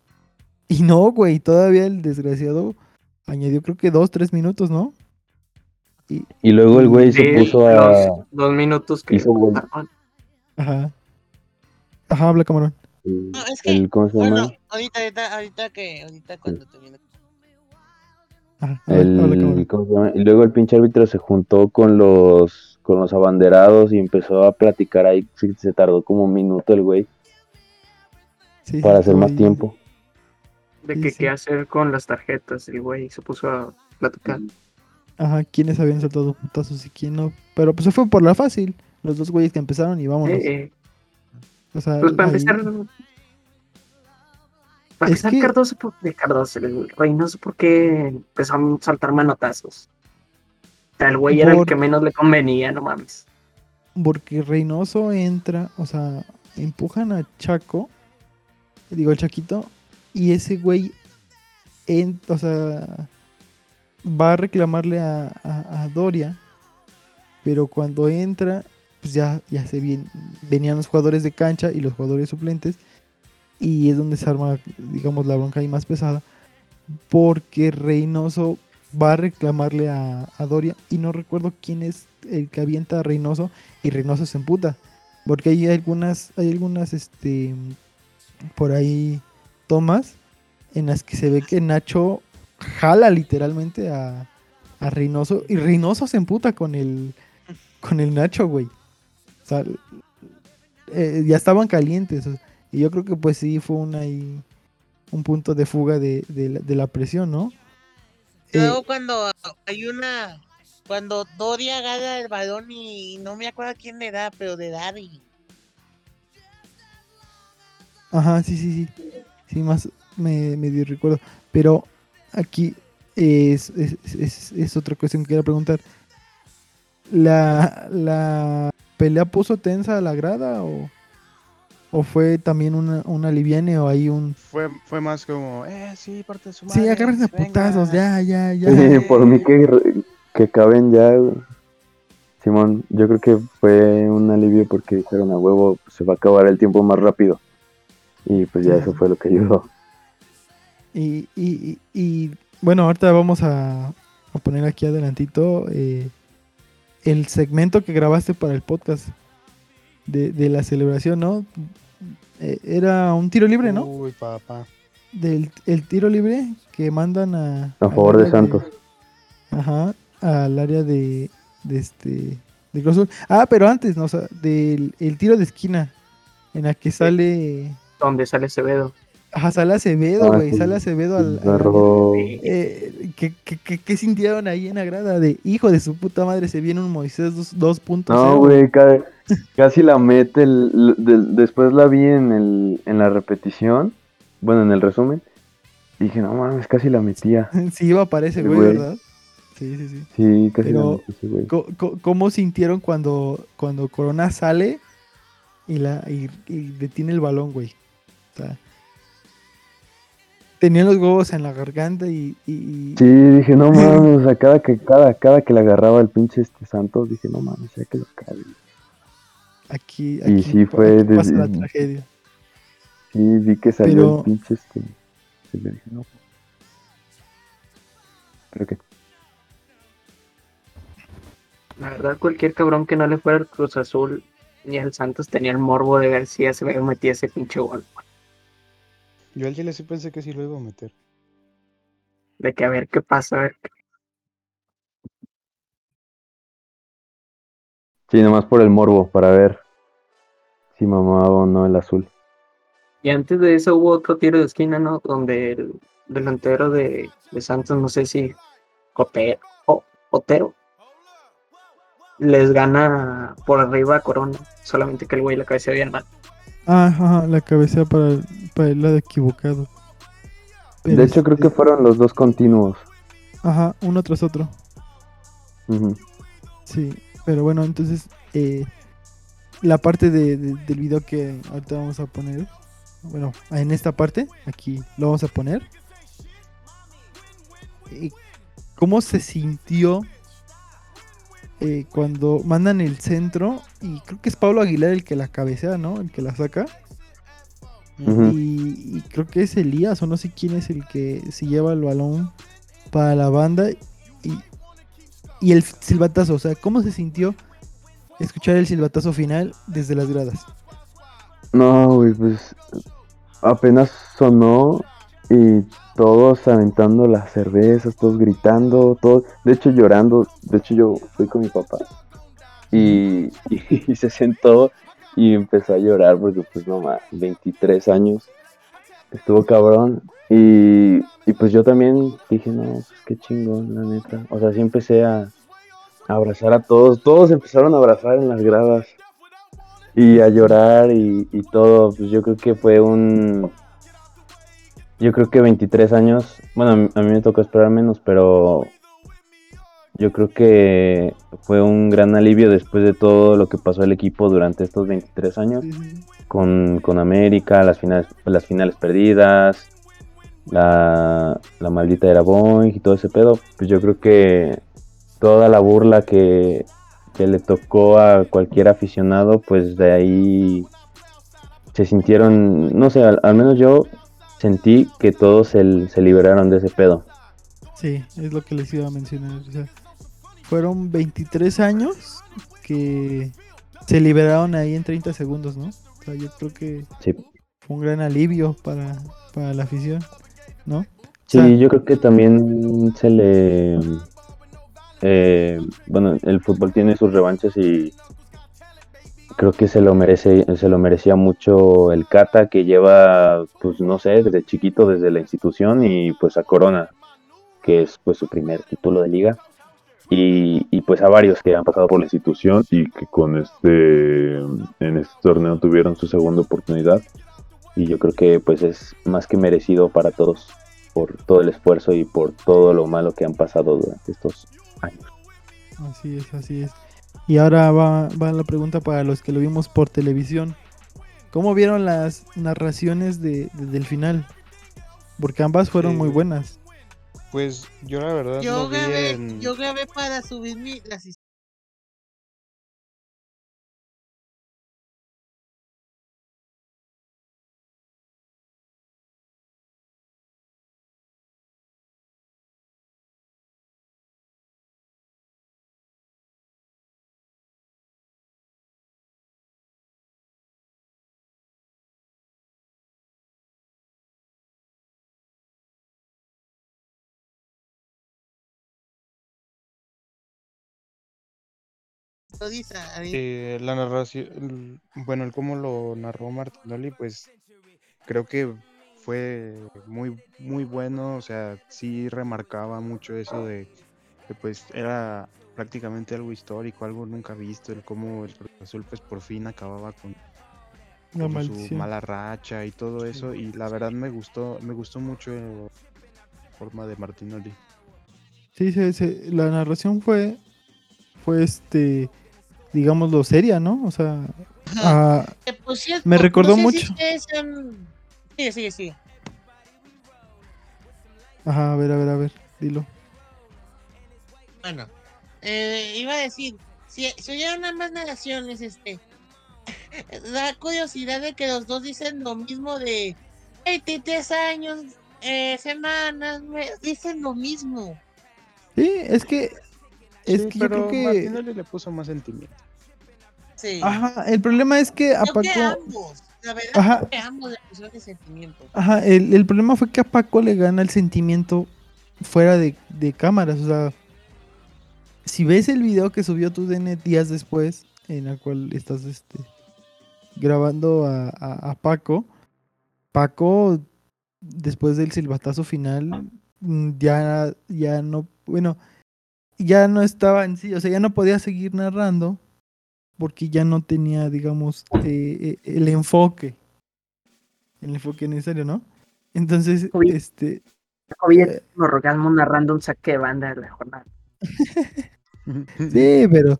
Y no, güey, todavía el desgraciado añadió creo que dos, tres minutos, ¿no? Y luego el güey se Sí, puso a... los dos minutos que hizo gol. Ajá. Ajá, habla camarón. No, es que, el- ¿Cómo se llama? bueno, ahorita, ahorita, ahorita que, ahorita cuando termine. Ajá, habla, habla, El, camarón. ¿cómo se? Y luego el pinche árbitro se juntó con los con los abanderados y empezó a platicar ahí. Sí, Se tardó como un minuto el güey Sí, para hacer más tiempo. De que sí. qué hacer con las tarjetas. El güey se puso a platicar. Ajá, quiénes habían soltado putazos y quién no. Pero pues se fue por la fácil. Los dos güeyes que empezaron y vámonos. Eh, eh, O sea, pues para ahí- empezar. Para Es que- Cardoso, por- de Cardoso, el Reynoso, porque empezó a saltar manotazos. O sea, el güey era el que menos le convenía, no mames. Porque Reynoso entra, o sea, empujan a Chaco, digo el Chaquito, y ese güey, en, o sea, va a reclamarle a, a- a Doria, pero cuando entra, pues ya, ya se vien- venían los jugadores de cancha y los jugadores suplentes, y es donde se arma, digamos, la bronca ahí más pesada, porque Reynoso va a reclamarle a, a Doria, y no recuerdo quién es el que avienta a Reynoso, y Reynoso se emputa. Porque hay algunas, hay algunas, este, por ahí tomas en las que se ve que Nacho jala literalmente a, a Reynoso y Reynoso se emputa con el, con el Nacho, güey. O sea, eh, ya estaban calientes. o- y yo creo que pues sí fue una ahí, un punto de fuga de, de la, de la presión, ¿no? Eh, Luego cuando hay una, cuando Doria gana el balón y no me acuerdo quién le da, pero de dar y Ajá, sí, sí, sí. Sí, más me, me dio recuerdo. Pero aquí es, es, es, es otra cuestión que quería preguntar. ¿La, ¿La pelea puso tensa a la grada o, o fue también una, una liviane o hay un... Fue, fue más como, eh, sí, parte de su madre. Sí, agárrense a putazos, ya, ya, ya. Sí, <laughs> por mí que, que caben ya. Simón, yo creo que fue un alivio porque dijeron a huevo, se va a acabar el tiempo más rápido. Y pues ya eso fue lo que ayudó. Y, y, y, y, bueno, ahorita vamos a, a poner aquí adelantito eh, el segmento que grabaste para el podcast de, de la celebración, ¿no? Eh, era un tiro libre, ¿no? Uy, papá. Del el tiro libre que mandan a... A favor de Santos. Ajá, al área de, de este... De Cruz Azul. Ah, pero antes, ¿no? O sea, del el tiro de esquina en la que sale... Donde sale Acevedo. Ajá, sale Acevedo, Ah, güey. sí. Sale Acevedo al. al- Eh, ¿qué, qué, qué- qué sintieron ahí en la grada? De hijo de su puta madre, se viene un Moisés dos- 2.0. No, güey, ca- casi la mete. el- después la vi en, el, en la repetición, bueno, en el resumen. y Dije, no mames, casi la metía. <laughs> Sí, iba a aparecer, Sí, güey. ¿verdad? Sí, sí, sí. Sí, casi la Pero, metí, sí, güey. ¿cómo sintieron cuando, cuando Corona sale y, la, y, y detiene el balón, güey? O sea, tenía los huevos en la garganta y. y- y- Sí, dije, no <laughs> mames, o sea, cada que, cada, cada que le agarraba el pinche este Santos, dije, no mames, ya que lo cague. Aquí, Y aquí, sí pa- fue aquí pasa la tragedia. Sí, vi que salió Pero- el pinche este. y le dije, no. Creo que. La verdad, cualquier cabrón que no le fuera al Cruz Azul ni al Santos tenía el morbo de ver si ya se había metido ese pinche gol. Yo al Chile sí pensé que sí lo iba a meter. De que a ver qué pasa, a ver qué- Sí, nomás por el morbo, para ver si mamaba o no el azul. Y antes de eso hubo otro tiro de esquina, ¿no? Donde el delantero de, de Santos, no sé si Copero o Otero, les gana por arriba a Corona. Solamente que el güey la cabeza bien mal. Ah, ajá, la cabeza para, el- para el lado equivocado. Pero de hecho, creo que fueron los dos continuos. Ajá, uno tras otro. Ujú. Sí, pero bueno, entonces eh, la parte de- de- del video que ahorita vamos a poner, bueno, en esta parte, aquí lo vamos a poner. Eh, ¿Cómo se sintió eh, cuando mandan el centro? Y creo que es Pablo Aguilar el que la cabecea, ¿no? El que la saca. Y creo que es Elías o no sé quién es el que se lleva el balón para la banda y, y el silbatazo, o sea, ¿cómo se sintió escuchar el silbatazo final desde las gradas? No, güey, pues apenas sonó y todos aventando las cervezas, todos gritando, todos, de hecho llorando. De hecho, yo fui con mi papá y, <laughs> se sentó y empezó a llorar porque, pues, no más, 23 años, estuvo cabrón. Y, y pues yo también dije, no, pues qué chingón, la neta. O sea, sí empecé a, a abrazar a todos, todos empezaron a abrazar en las gradas y a llorar y, y todo, pues yo creo que fue un... Yo creo que 23 años, bueno, a mí, me tocó esperar menos, pero yo creo que fue un gran alivio después de todo lo que pasó el equipo durante estos 23 años, con, con América, las finales, las finales perdidas, la, la maldita era Boeing y todo ese pedo, pues yo creo que toda la burla que, que le tocó a cualquier aficionado, pues de ahí se sintieron, no sé, al, al menos yo sentí que todos se, se liberaron de ese pedo. Sí, es lo que les iba a mencionar. o sea, fueron 23 años que se liberaron ahí en 30 segundos, ¿no? O sea, yo creo que Sí. fue un gran alivio para, para la afición, ¿no? Sí, O sea, yo creo que también se le... eh, bueno, el fútbol tiene sus revanchas y, creo que se lo merece, se lo merecía mucho el Cata que lleva, pues no sé, desde chiquito, desde la institución y pues a Corona, que es pues su primer título de liga. Y, y pues a varios que han pasado por la institución y que con este en este torneo tuvieron su segunda oportunidad. Y yo creo que pues es más que merecido para todos por todo el esfuerzo y por todo lo malo que han pasado durante estos años. Así es, así es. Y ahora va, va la pregunta para los que lo vimos por televisión. ¿Cómo vieron las narraciones de, de- del final? Porque ambas fueron muy buenas. Pues yo la verdad Yo vi grabé, en... yo grabé para subir mi, las a. Eh, la narración, el- bueno, el cómo lo narró Martinoli, pues creo que fue muy, muy bueno, o sea, sí remarcaba mucho eso de que pues era prácticamente algo histórico, algo nunca visto, el cómo el Cruz Azul pues por fin acababa con, su mala racha y todo eso, y la verdad me gustó, me gustó mucho la forma de Martinoli. Sí, se- se- la narración fue, fue este, digámoslo, seria, ¿no? O sea, ah, Que, por cierto, me recordó no sé si mucho. Sigue, sigue, sigue. Ajá, a ver, a ver, a ver, dilo. Bueno, eh, iba a decir, si, si oyeron ambas narraciones, este, <laughs> da curiosidad de que los dos dicen lo mismo de 23 años, eh, semanas, dicen lo mismo. Sí, es que, es Sí, que yo creo que, Martinoli le puso más sentimiento. Sí. ajá, el problema es que a que Paco, ambos, la verdad, Ajá. creo que ambos le pusieron de sentimiento. ajá, el, el problema fue que a Paco le gana el sentimiento fuera de, de cámaras, o sea, si ves el video que subió tu DN días después, en el cual estás este, grabando a, a- a Paco, Paco, después del silbatazo final, mm, ya, ya no, bueno, ya no estaba en sí, o sea, ya no podía seguir narrando porque ya no tenía, digamos, eh, eh, el enfoque, el enfoque necesario, ¿no? Entonces, Oye. este, Oye, un orgasmo narrando un saque de banda de la jornada. <laughs> Sí, pero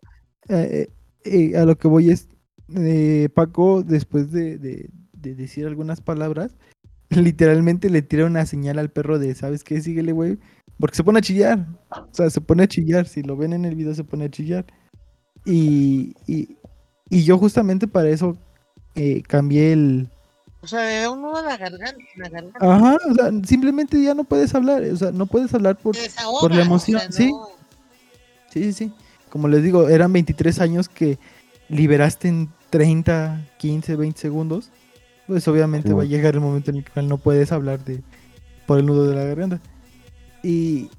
eh, eh, a lo que voy es, eh, Paco, después de, de- de decir algunas palabras, <laughs> literalmente le tira una señal al perro de, ¿sabes qué? Síguele, güey. Porque se pone a chillar. O sea, se pone a chillar. Si lo ven en el video, se pone a chillar. Y, y, y yo justamente para eso eh, cambié el... O sea, le da un nudo a la garganta. La garganta. Ajá, o sea, simplemente ya no puedes hablar. O sea, no puedes hablar por, por la o emoción. Sí, Sí, sí, sí. Como les digo, eran 23 años que liberaste en 30, 15, 20 segundos. Pues obviamente va a llegar el momento en el cual no puedes hablar de por el nudo de la garganta. Y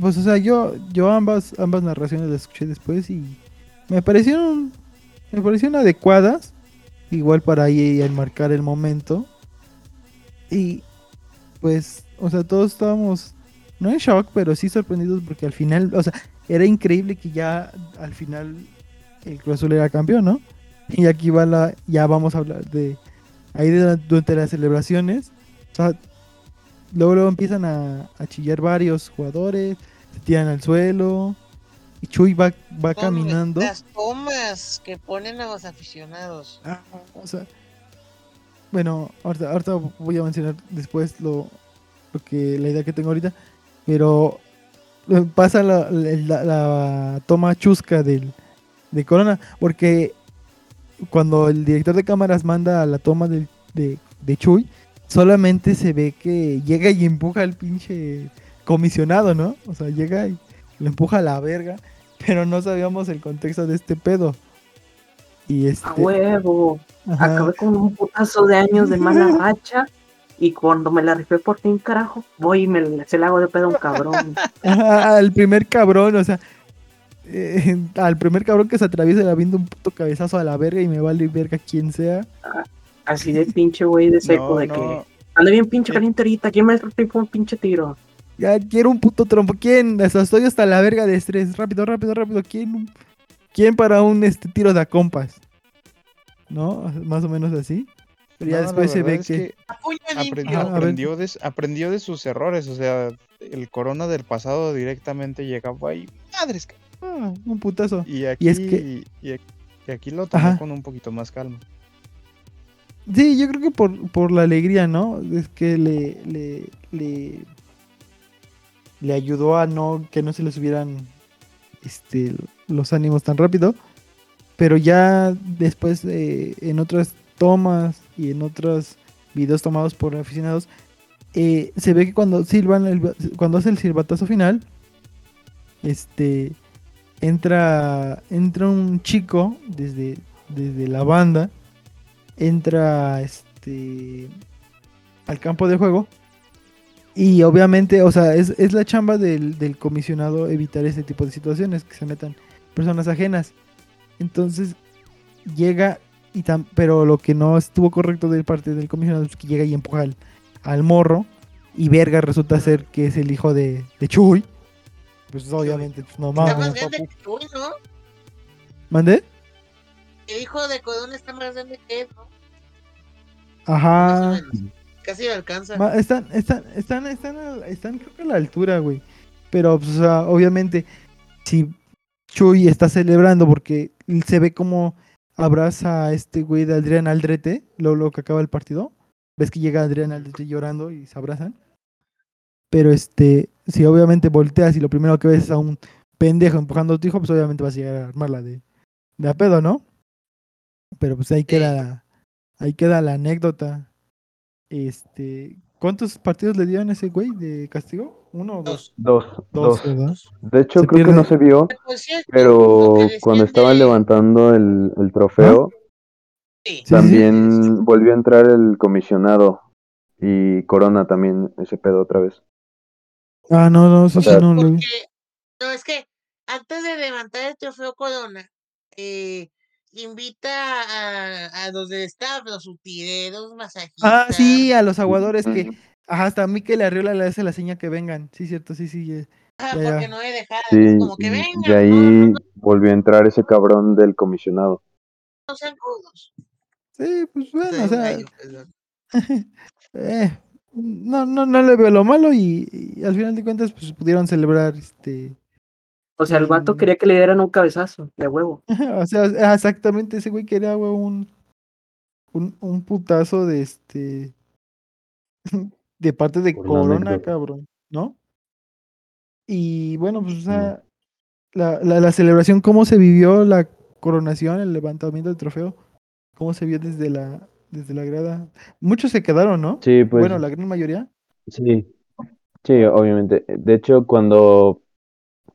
pues o sea, yo yo ambas ambas narraciones las escuché después y me parecieron me parecieron adecuadas, igual para ahí enmarcar el momento. Y pues, o sea, todos estábamos no en shock, pero sí sorprendidos porque al final, o sea, era increíble que ya al final el Cruz Azul era campeón, ¿no? Y aquí va la, ya vamos a hablar de ahí durante las celebraciones, o sea, luego, luego empiezan a, a chillar varios jugadores, se tiran al suelo, y Chuy va, va caminando. Las tomas que ponen a los aficionados. Ah, o sea, bueno, ahorita, ahorita voy a mencionar después lo, lo que la idea que tengo ahorita, pero eh, pasa la, la- la toma chusca del, de Corona, porque cuando el director de cámaras manda a la toma de, de Chuy, solamente se ve que llega y empuja al pinche comisionado, ¿no? O sea, llega y lo empuja a la verga, pero no sabíamos el contexto de este pedo. Y este... A huevo. Ajá. Acabé con un putazo de años de mala <laughs> racha. Y cuando me la rifé por fin, carajo, voy y me se la hago de pedo a un cabrón. Ajá, <laughs> al primer cabrón, o sea, eh, <laughs> al primer cabrón que se atraviesa le aviento un puto cabezazo a la verga y me vale verga quien sea. Así de pinche güey de seco No, de no. que anda bien pinche caliente ahorita, ¿quién me tipo un pinche tiro? Ya quiero un puto trompo. ¿Quién? Hasta estoy hasta la verga de estrés. Rápido, rápido, rápido. ¿Quién? ¿Quién para un este tiro de a compas? ¿No? Más o menos así. Pero ya No, después se ve es que. Ajá, aprendió, de, aprendió de sus errores, o sea, el corona del pasado directamente llegaba y madres. Ah, un putazo. Y aquí, Y es que- y aquí, y aquí lo tomó Ajá. con un poquito más calma. Sí, yo creo que por, por la alegría, ¿no? Es que le, le, le, le ayudó a no que no se le subieran este, los ánimos tan rápido. Pero ya después, eh, en otras tomas y en otros videos tomados por aficionados, eh, se ve que cuando silban, el- cuando hace el silbatazo final, este, entra, entra un chico desde, desde la banda entra este al campo de juego y obviamente, o sea, es, es la chamba del, del comisionado evitar ese tipo de situaciones, que se metan personas ajenas. Entonces llega y tam- pero lo que no estuvo correcto de parte del comisionado es que llega y empuja al, al morro y verga resulta ser que es el hijo de, de Chuy. Pues obviamente, pues no Está más grande que Chuy, ¿no? ¿Mandé? El hijo de Corona está más grande que él, ¿no? Ajá. Casi lo alcanza. Ma- Están, están, están, están, a- están creo que a la altura, güey. Pero, pues, o sea, obviamente, si Chuy está celebrando porque se ve como abraza a este güey de Adrián Aldrete, luego, luego que acaba el partido. Ves que llega Adrián Aldrete llorando y se abrazan. Pero, este, si obviamente volteas y lo primero que ves es a un pendejo empujando a tu hijo, pues obviamente vas a llegar a armarla de, de a pedo, ¿no? Pero pues ahí queda, ahí queda la anécdota. Este, ¿cuántos partidos le dieron a ese güey de castigo? ¿Uno o dos? Dos, Dos, dos. De hecho, creo que no se vio, pero cuando estaban levantando el, el trofeo, también volvió a entrar el comisionado y Corona también ese pedo otra vez. Ah, no, no, eso O sí sea, no lo vi. No, es que antes de levantar el trofeo Corona, eh, invita a, a los del staff, los utileros, masajistas. Ah, sí, a los aguadores que. Ajá, hasta a Mikel Arriola le hace la seña que vengan. Sí, cierto, sí, sí. ya- Ah, ya, porque no he dejado, Sí, como que vengan, y ahí volvió a entrar ese cabrón del comisionado. no sean rudos. Sí, pues bueno, o sea. gallo, <laughs> eh, no, no, no le veo lo malo y, y al final de cuentas, pues pudieron celebrar este. O sea, el vato quería que le dieran un cabezazo de huevo. <laughs> o sea, ah, exactamente, ese güey quería, güey, un, un, un putazo de este. <laughs> de parte de Por Corona, cabrón, ¿no? Y bueno, pues, o sea, la, la, la celebración, cómo se vivió la coronación, el levantamiento del trofeo, cómo se vio desde la, desde la grada. Muchos se quedaron, ¿no? Sí, pues- Bueno, la gran mayoría. Sí, sí, obviamente. De hecho, cuando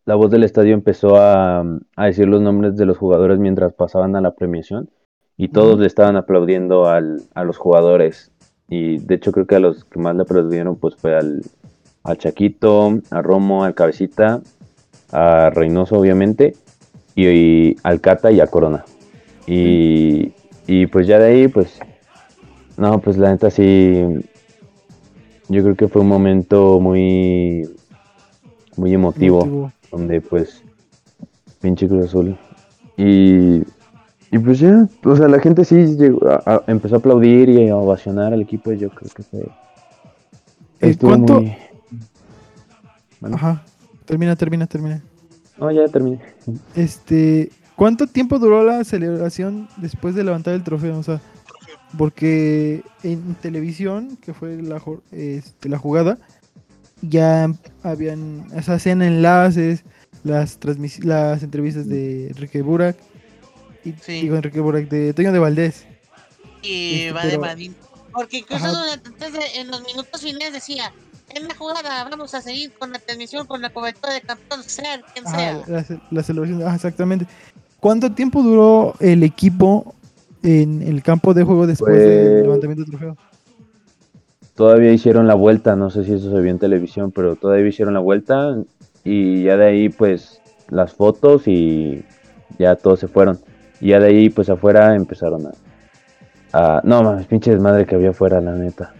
la voz del estadio empezó a, a decir los nombres de los jugadores mientras pasaban a la premiación, y todos le estaban aplaudiendo al, a los jugadores. Y de hecho creo que a los que más le aplaudieron pues fue al, al Chaquito, a Romo, al Cabecita, a Reynoso obviamente, y, y al Cata y a Corona. Y, y pues ya de ahí pues, no, pues la neta sí, yo creo que fue un momento muy, muy emotivo, Emotivo. donde pues, pinche Cruz Azul. Y, y pues ya, o sea, la gente sí llegó a- a- empezó a aplaudir y a ovacionar al equipo, y yo creo que fue... Estuvo ¿cuánto- muy- Bueno. Ajá. Termina, termina, termina. No, ya terminé. Este, ¿cuánto tiempo duró la celebración después de levantar el trofeo? O sea, porque en televisión, que fue la, este, la jugada, ya habían, o sea, hacían enlaces, las las entrevistas de Enrique Burak, y digo Enrique Burak, de Toño de Valdés. Y Este, va de Badín. Porque incluso en los minutos finales decía, en la jugada vamos a seguir con la transmisión, con la cobertura de campeón, sea quien sea. la, ce- la celebración, exactamente. ¿Cuánto tiempo duró el equipo en el campo de juego después del Pues- levantamiento del trofeo? Todavía hicieron la vuelta, no sé si eso se vio en televisión, pero todavía hicieron la vuelta y ya de ahí pues las fotos y ya todos se fueron. Y ya de ahí, pues afuera empezaron a. a no mames, pinche desmadre que había afuera, la neta.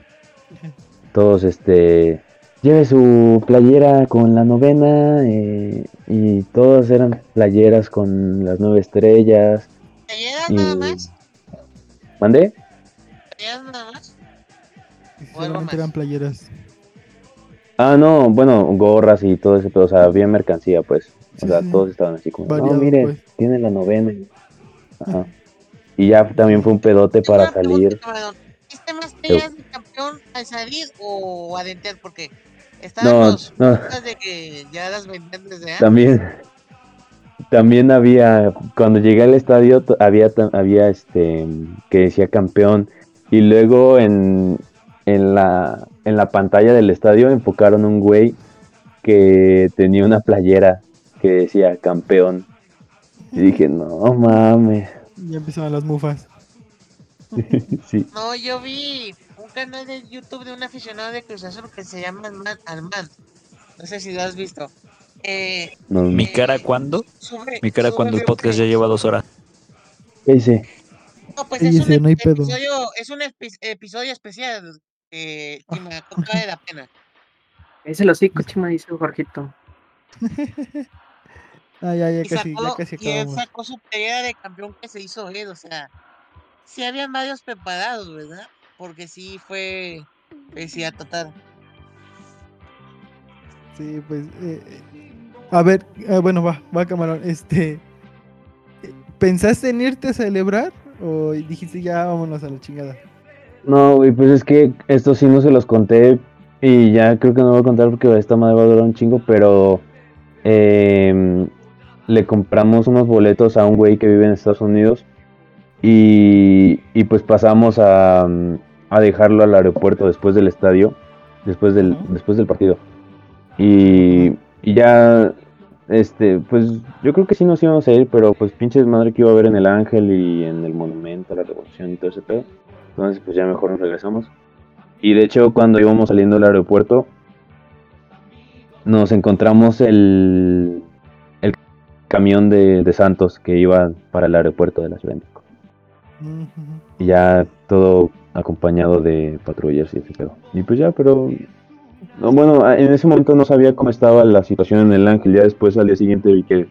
Todos, este. Lleve su playera con la novena eh, y todas eran playeras con las nueve estrellas. ¿Playeras y- nada más? ¿Mandé? ¿Playeras nada más? Solamente eran playeras. Ah, no, bueno, gorras y todo ese, pero, o sea, había mercancía, pues. O Sí, sea, sí. todos estaban así como, Variado, no, mire, pues. tiene la novena. Ajá. Y ya también fue un pedote para salir. Camarón, ¿Viste más peleas de campeón al salir o adentrar? Porque estaban No, los no. de que ya las vendían desde antes. También, también había, cuando llegué al estadio, había, había este, que decía campeón. Y luego en, en, la, en la pantalla del estadio enfocaron un güey que tenía una playera que decía campeón. Y dije, no mames. Ya empezaban las mufas. <laughs> sí. No, yo vi un canal de YouTube de un aficionado de Cruz Azul que se llama Alman. Alman. No sé si lo has visto. Eh, No, no. ¿Mi cara cuándo? sube- Mi cara cuando el podcast ya lleva dos horas. ¿Qué hice? No, pues Ella es un dice, no hay pedo. episodio, es un epi- episodio especial que Chima, que vale la pena. Ese lo sí, Chima, dice Jorgito. <laughs> Ah, ya, ya Y casi, ya sacó, casi y él sacó su playera de campeón que se hizo él, o sea, sí habían varios preparados, ¿verdad? Porque sí fue felicidad total. Sí, pues. eh, eh, a ver, ah, bueno, va, va, camarón. Este. ¿Pensaste en irte a celebrar? ¿O dijiste ya vámonos a la chingada? No, güey, pues es que esto sí no se los conté y ya creo que no voy a contar porque esta madre va a durar un chingo, pero em, le compramos unos boletos a un güey que vive en Estados Unidos y, y pues pasamos a, a dejarlo al aeropuerto después del estadio, después del, después del partido. Y, y ya, este, pues yo creo que sí nos íbamos a ir, pero pues pinches madre que iba a ver en el Ángel y en el Monumento a la Revolución y todo ese pedo. Entonces, pues ya mejor nos regresamos. Y de hecho, cuando íbamos saliendo del aeropuerto, nos encontramos el, el camión de, de Santos que iba para el aeropuerto de la Ciudad de México. Y ya todo acompañado de patrullas y ese pedo. Y pues ya, pero. No, bueno, en ese momento no sabía cómo estaba la situación en el Ángel. Ya después al día siguiente vi que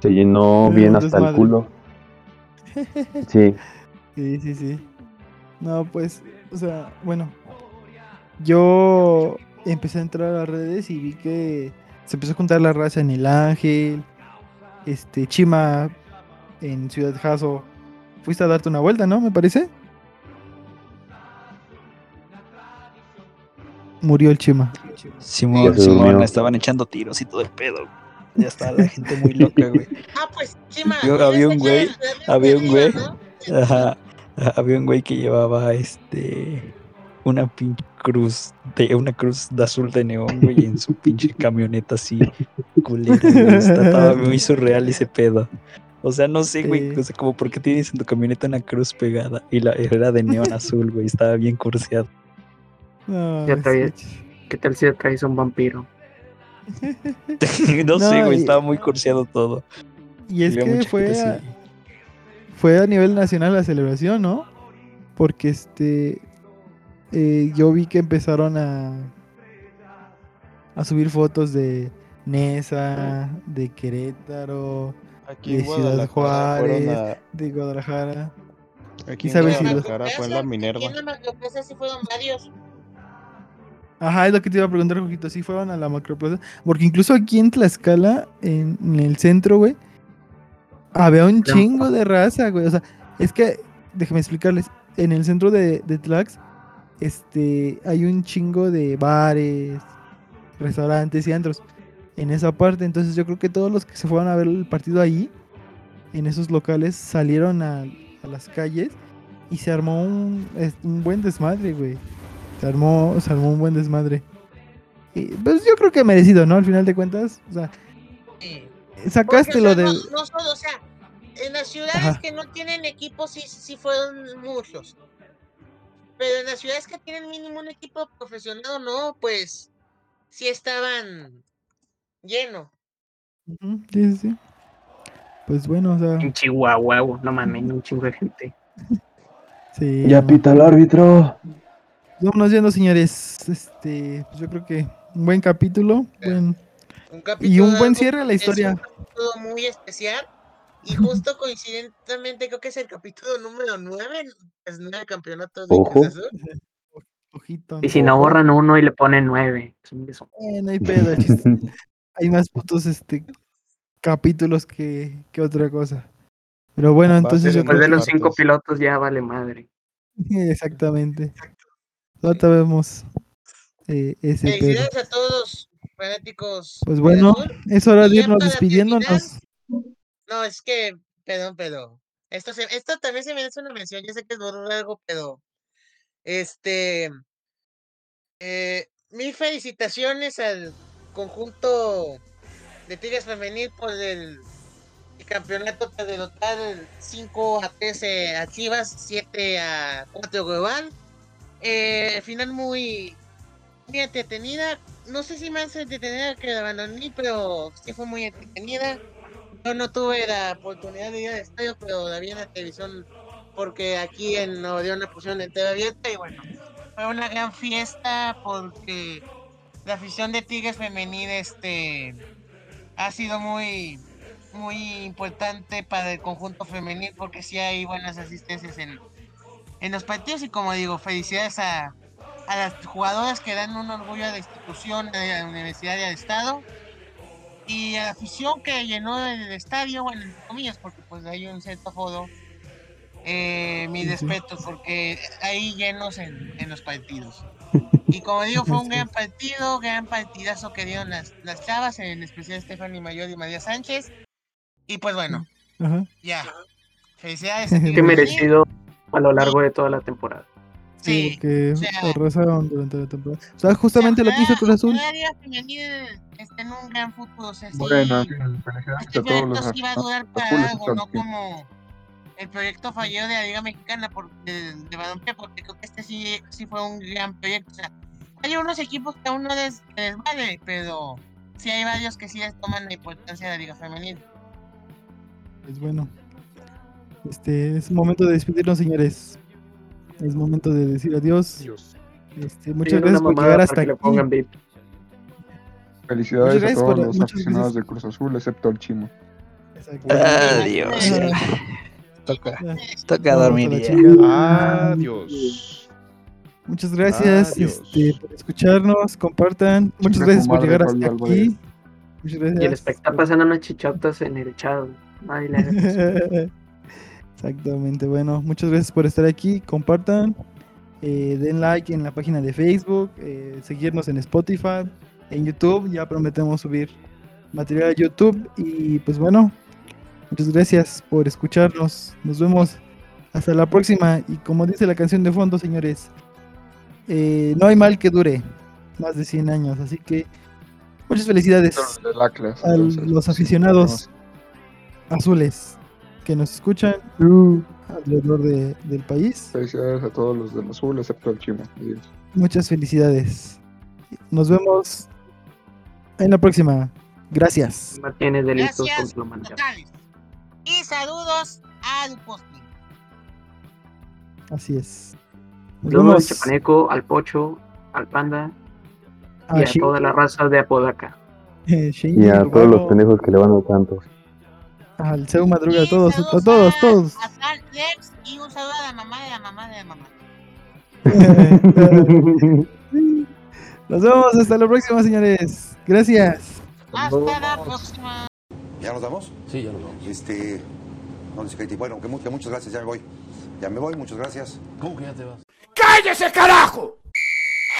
se llenó bien hasta el culo. <laughs> Sí. Sí, sí, sí. No, pues, o sea, bueno. Yo empecé a entrar a las redes y vi que se empezó a juntar la raza en el Ángel, este, Chima en Ciudad Jaso. Fuiste a darte una vuelta, ¿no? Me parece. Murió el Chima. Simón, Simón, estaban echando tiros y todo el pedo. Ya está la gente muy loca, güey. <laughs> Ah, pues, Chima. Yo- había un güey, había un güey, había un güey que llevaba este una pinche cruz de una cruz de azul de neón, güey, en su <laughs> pinche camioneta así culera, Estaba <laughs> muy surreal ese pedo. O sea, no sé, güey, o sea, como por qué tienes en tu camioneta una cruz pegada y la era de neón azul, güey, estaba bien curseado. No, Ya traía- sí. ¿Qué tal si traes un vampiro? <laughs> no, sé, güey, y- estaba muy curseado todo. Y es Había que fue a, fue a nivel nacional la celebración, ¿no? Porque este eh, yo vi que empezaron a a subir fotos de Nesa, de Querétaro, Aquí de Ciudad Juárez, de Guadalajara. Aquí ¿Y en sabes si los- Guadalajara fue en la Minerva. Aquí en la sí fueron varios. Ajá, es lo que te iba a preguntar, Jorgito. Sí fueron a la macroplaza. Porque incluso aquí en Tlaxcala, en, en el centro, güey, había un chingo de raza, güey. O sea, es que, déjenme explicarles. En el centro de, de Tlax, este, hay un chingo de bares, restaurantes y antros. En esa parte, entonces yo creo que todos los que se fueron a ver el partido ahí, en esos locales, salieron a, a las calles y se armó un, un buen desmadre, güey. Se armó, se armó un buen desmadre. Y, pues yo creo que merecido, ¿no? Al final de cuentas. O sea, Sí. sacaste Porque, o lo sea, de. No, no solo, o sea, en las ciudades Ajá. que no tienen equipo sí, sí fueron muchos. Pero en las ciudades que tienen mínimo un equipo profesional no, pues sí estaban lleno. Sí, sí, sí. Pues bueno, o sea, En Chihuahua, no mames, un chingo de gente. <laughs> sí. Ya no. pita el árbitro. Vámonos viendo, señores. Este, pues yo creo que un buen capítulo, buen- Un y un buen cierre a la es historia. un capítulo muy especial. Y justo coincidentemente creo que es el capítulo número 9, es nueve campeonatos de Ojo. Azul. Ojito. Y si no borran uno y le ponen nueve. Eh, no hay pedo, <laughs> Hay más putos este capítulos que, que otra cosa. Pero bueno, entonces Después de los cinco pilotos ya vale madre. <laughs> exactamente. Ahorita vemos eh, ese pedo. Felicidades a todos los fanáticos. Pues bueno, es hora de irnos para despidiéndonos. No, es que, perdón, pero esto, se, esto también se merece una mención. Yo sé que es largo, pero este, eh, mil felicitaciones al conjunto de Tigres Femenil por el, el campeonato que derrotar 5 a 13 a Chivas, 7 a 4 global. Eh, final muy, muy entretenida. No sé si más entretenida que la abandoné, pero sí fue muy entretenida. Yo no tuve la oportunidad de ir al estadio, pero la vi en la televisión porque aquí en León la pusieron en TV abierta y bueno, fue una gran fiesta porque la afición de Tigres Femenil este ha sido muy muy importante para el conjunto femenil porque sí hay buenas asistencias en, en los partidos y como digo, felicidades a, a las jugadoras que dan un orgullo a la institución, a la universidad y al estado y a la afición que llenó el estadio, bueno, entre comillas, porque pues hay un cierto aforo. Eh, mis Sí, sí. respetos, porque hay llenos en, en los partidos. <laughs> Y como digo, fue un gran partido, gran partidazo que dieron las, las chavas, en especial Stephanie Mayor y María Sánchez. Y pues bueno, Ajá. ya. Felicidades. <laughs> Qué merecido a lo largo de toda la temporada. Sí, Sí, sea, arrasaron durante la temporada. O sea, justamente lo que hizo Cruz Azul. Ojalá esté en un gran futuro. O sea, sí, Bueno, este proyecto sí va a durar para algo, no como el proyecto fallido de la Liga Mexicana por, de, de balompié, porque creo que este sí, sí fue un gran proyecto. O sea, hay unos equipos que aún no les, les vale, pero sí hay varios que sí les toman la importancia de la Liga Femenil. Pues bueno. Este es momento de despedirnos, señores. Es momento de decir adiós. Este, muchas gracias por llegar hasta aquí. Felicidades a todos por- los aficionados gracias. de Cruz Azul, excepto el Chimo. Adiós. Toca, toca dormir ya. Adiós. Muchas gracias Adiós. este, por escucharnos, compartan. Muchas gracias por llegar hasta aquí. Muchas Y el está pasando unas chichotas en el chat. Nadie le. <laughs> Exactamente, bueno, muchas gracias por estar aquí, compartan, eh, den like en la página de Facebook, eh, seguirnos en Spotify, en YouTube, ya prometemos subir material a YouTube y pues bueno, muchas gracias por escucharnos, nos vemos hasta la próxima y como dice la canción de fondo, señores, eh, no hay mal que dure más de 100 años, así que muchas felicidades a los aficionados azules que nos escuchan alrededor de- del país. Felicidades a todos los del azul, excepto el Chimo. Adiós. Muchas felicidades. Nos vemos en la próxima. Gracias. Contra la humanidad. totales. Y saludos al posting. Así es. Nos Saludos al Chapaneco, al Pocho, al Panda a y a toda la raza de Apodaca. eh, Y a todos los pendejos que le van a tanto. Al Seu Madruga, a todos, a todos, todos. A Tal Lex y un saludo a la mamá de la mamá de la mamá. <laughs> Nos vemos hasta la próxima, señores. Gracias. Hasta la próxima. ¿Ya nos vamos? Sí, ya nos vamos. Este, no les Katie. Bueno, que muchas gracias, ya me voy. Ya me voy, muchas gracias. ¿Cómo que ya te vas? ¡Cállese, carajo!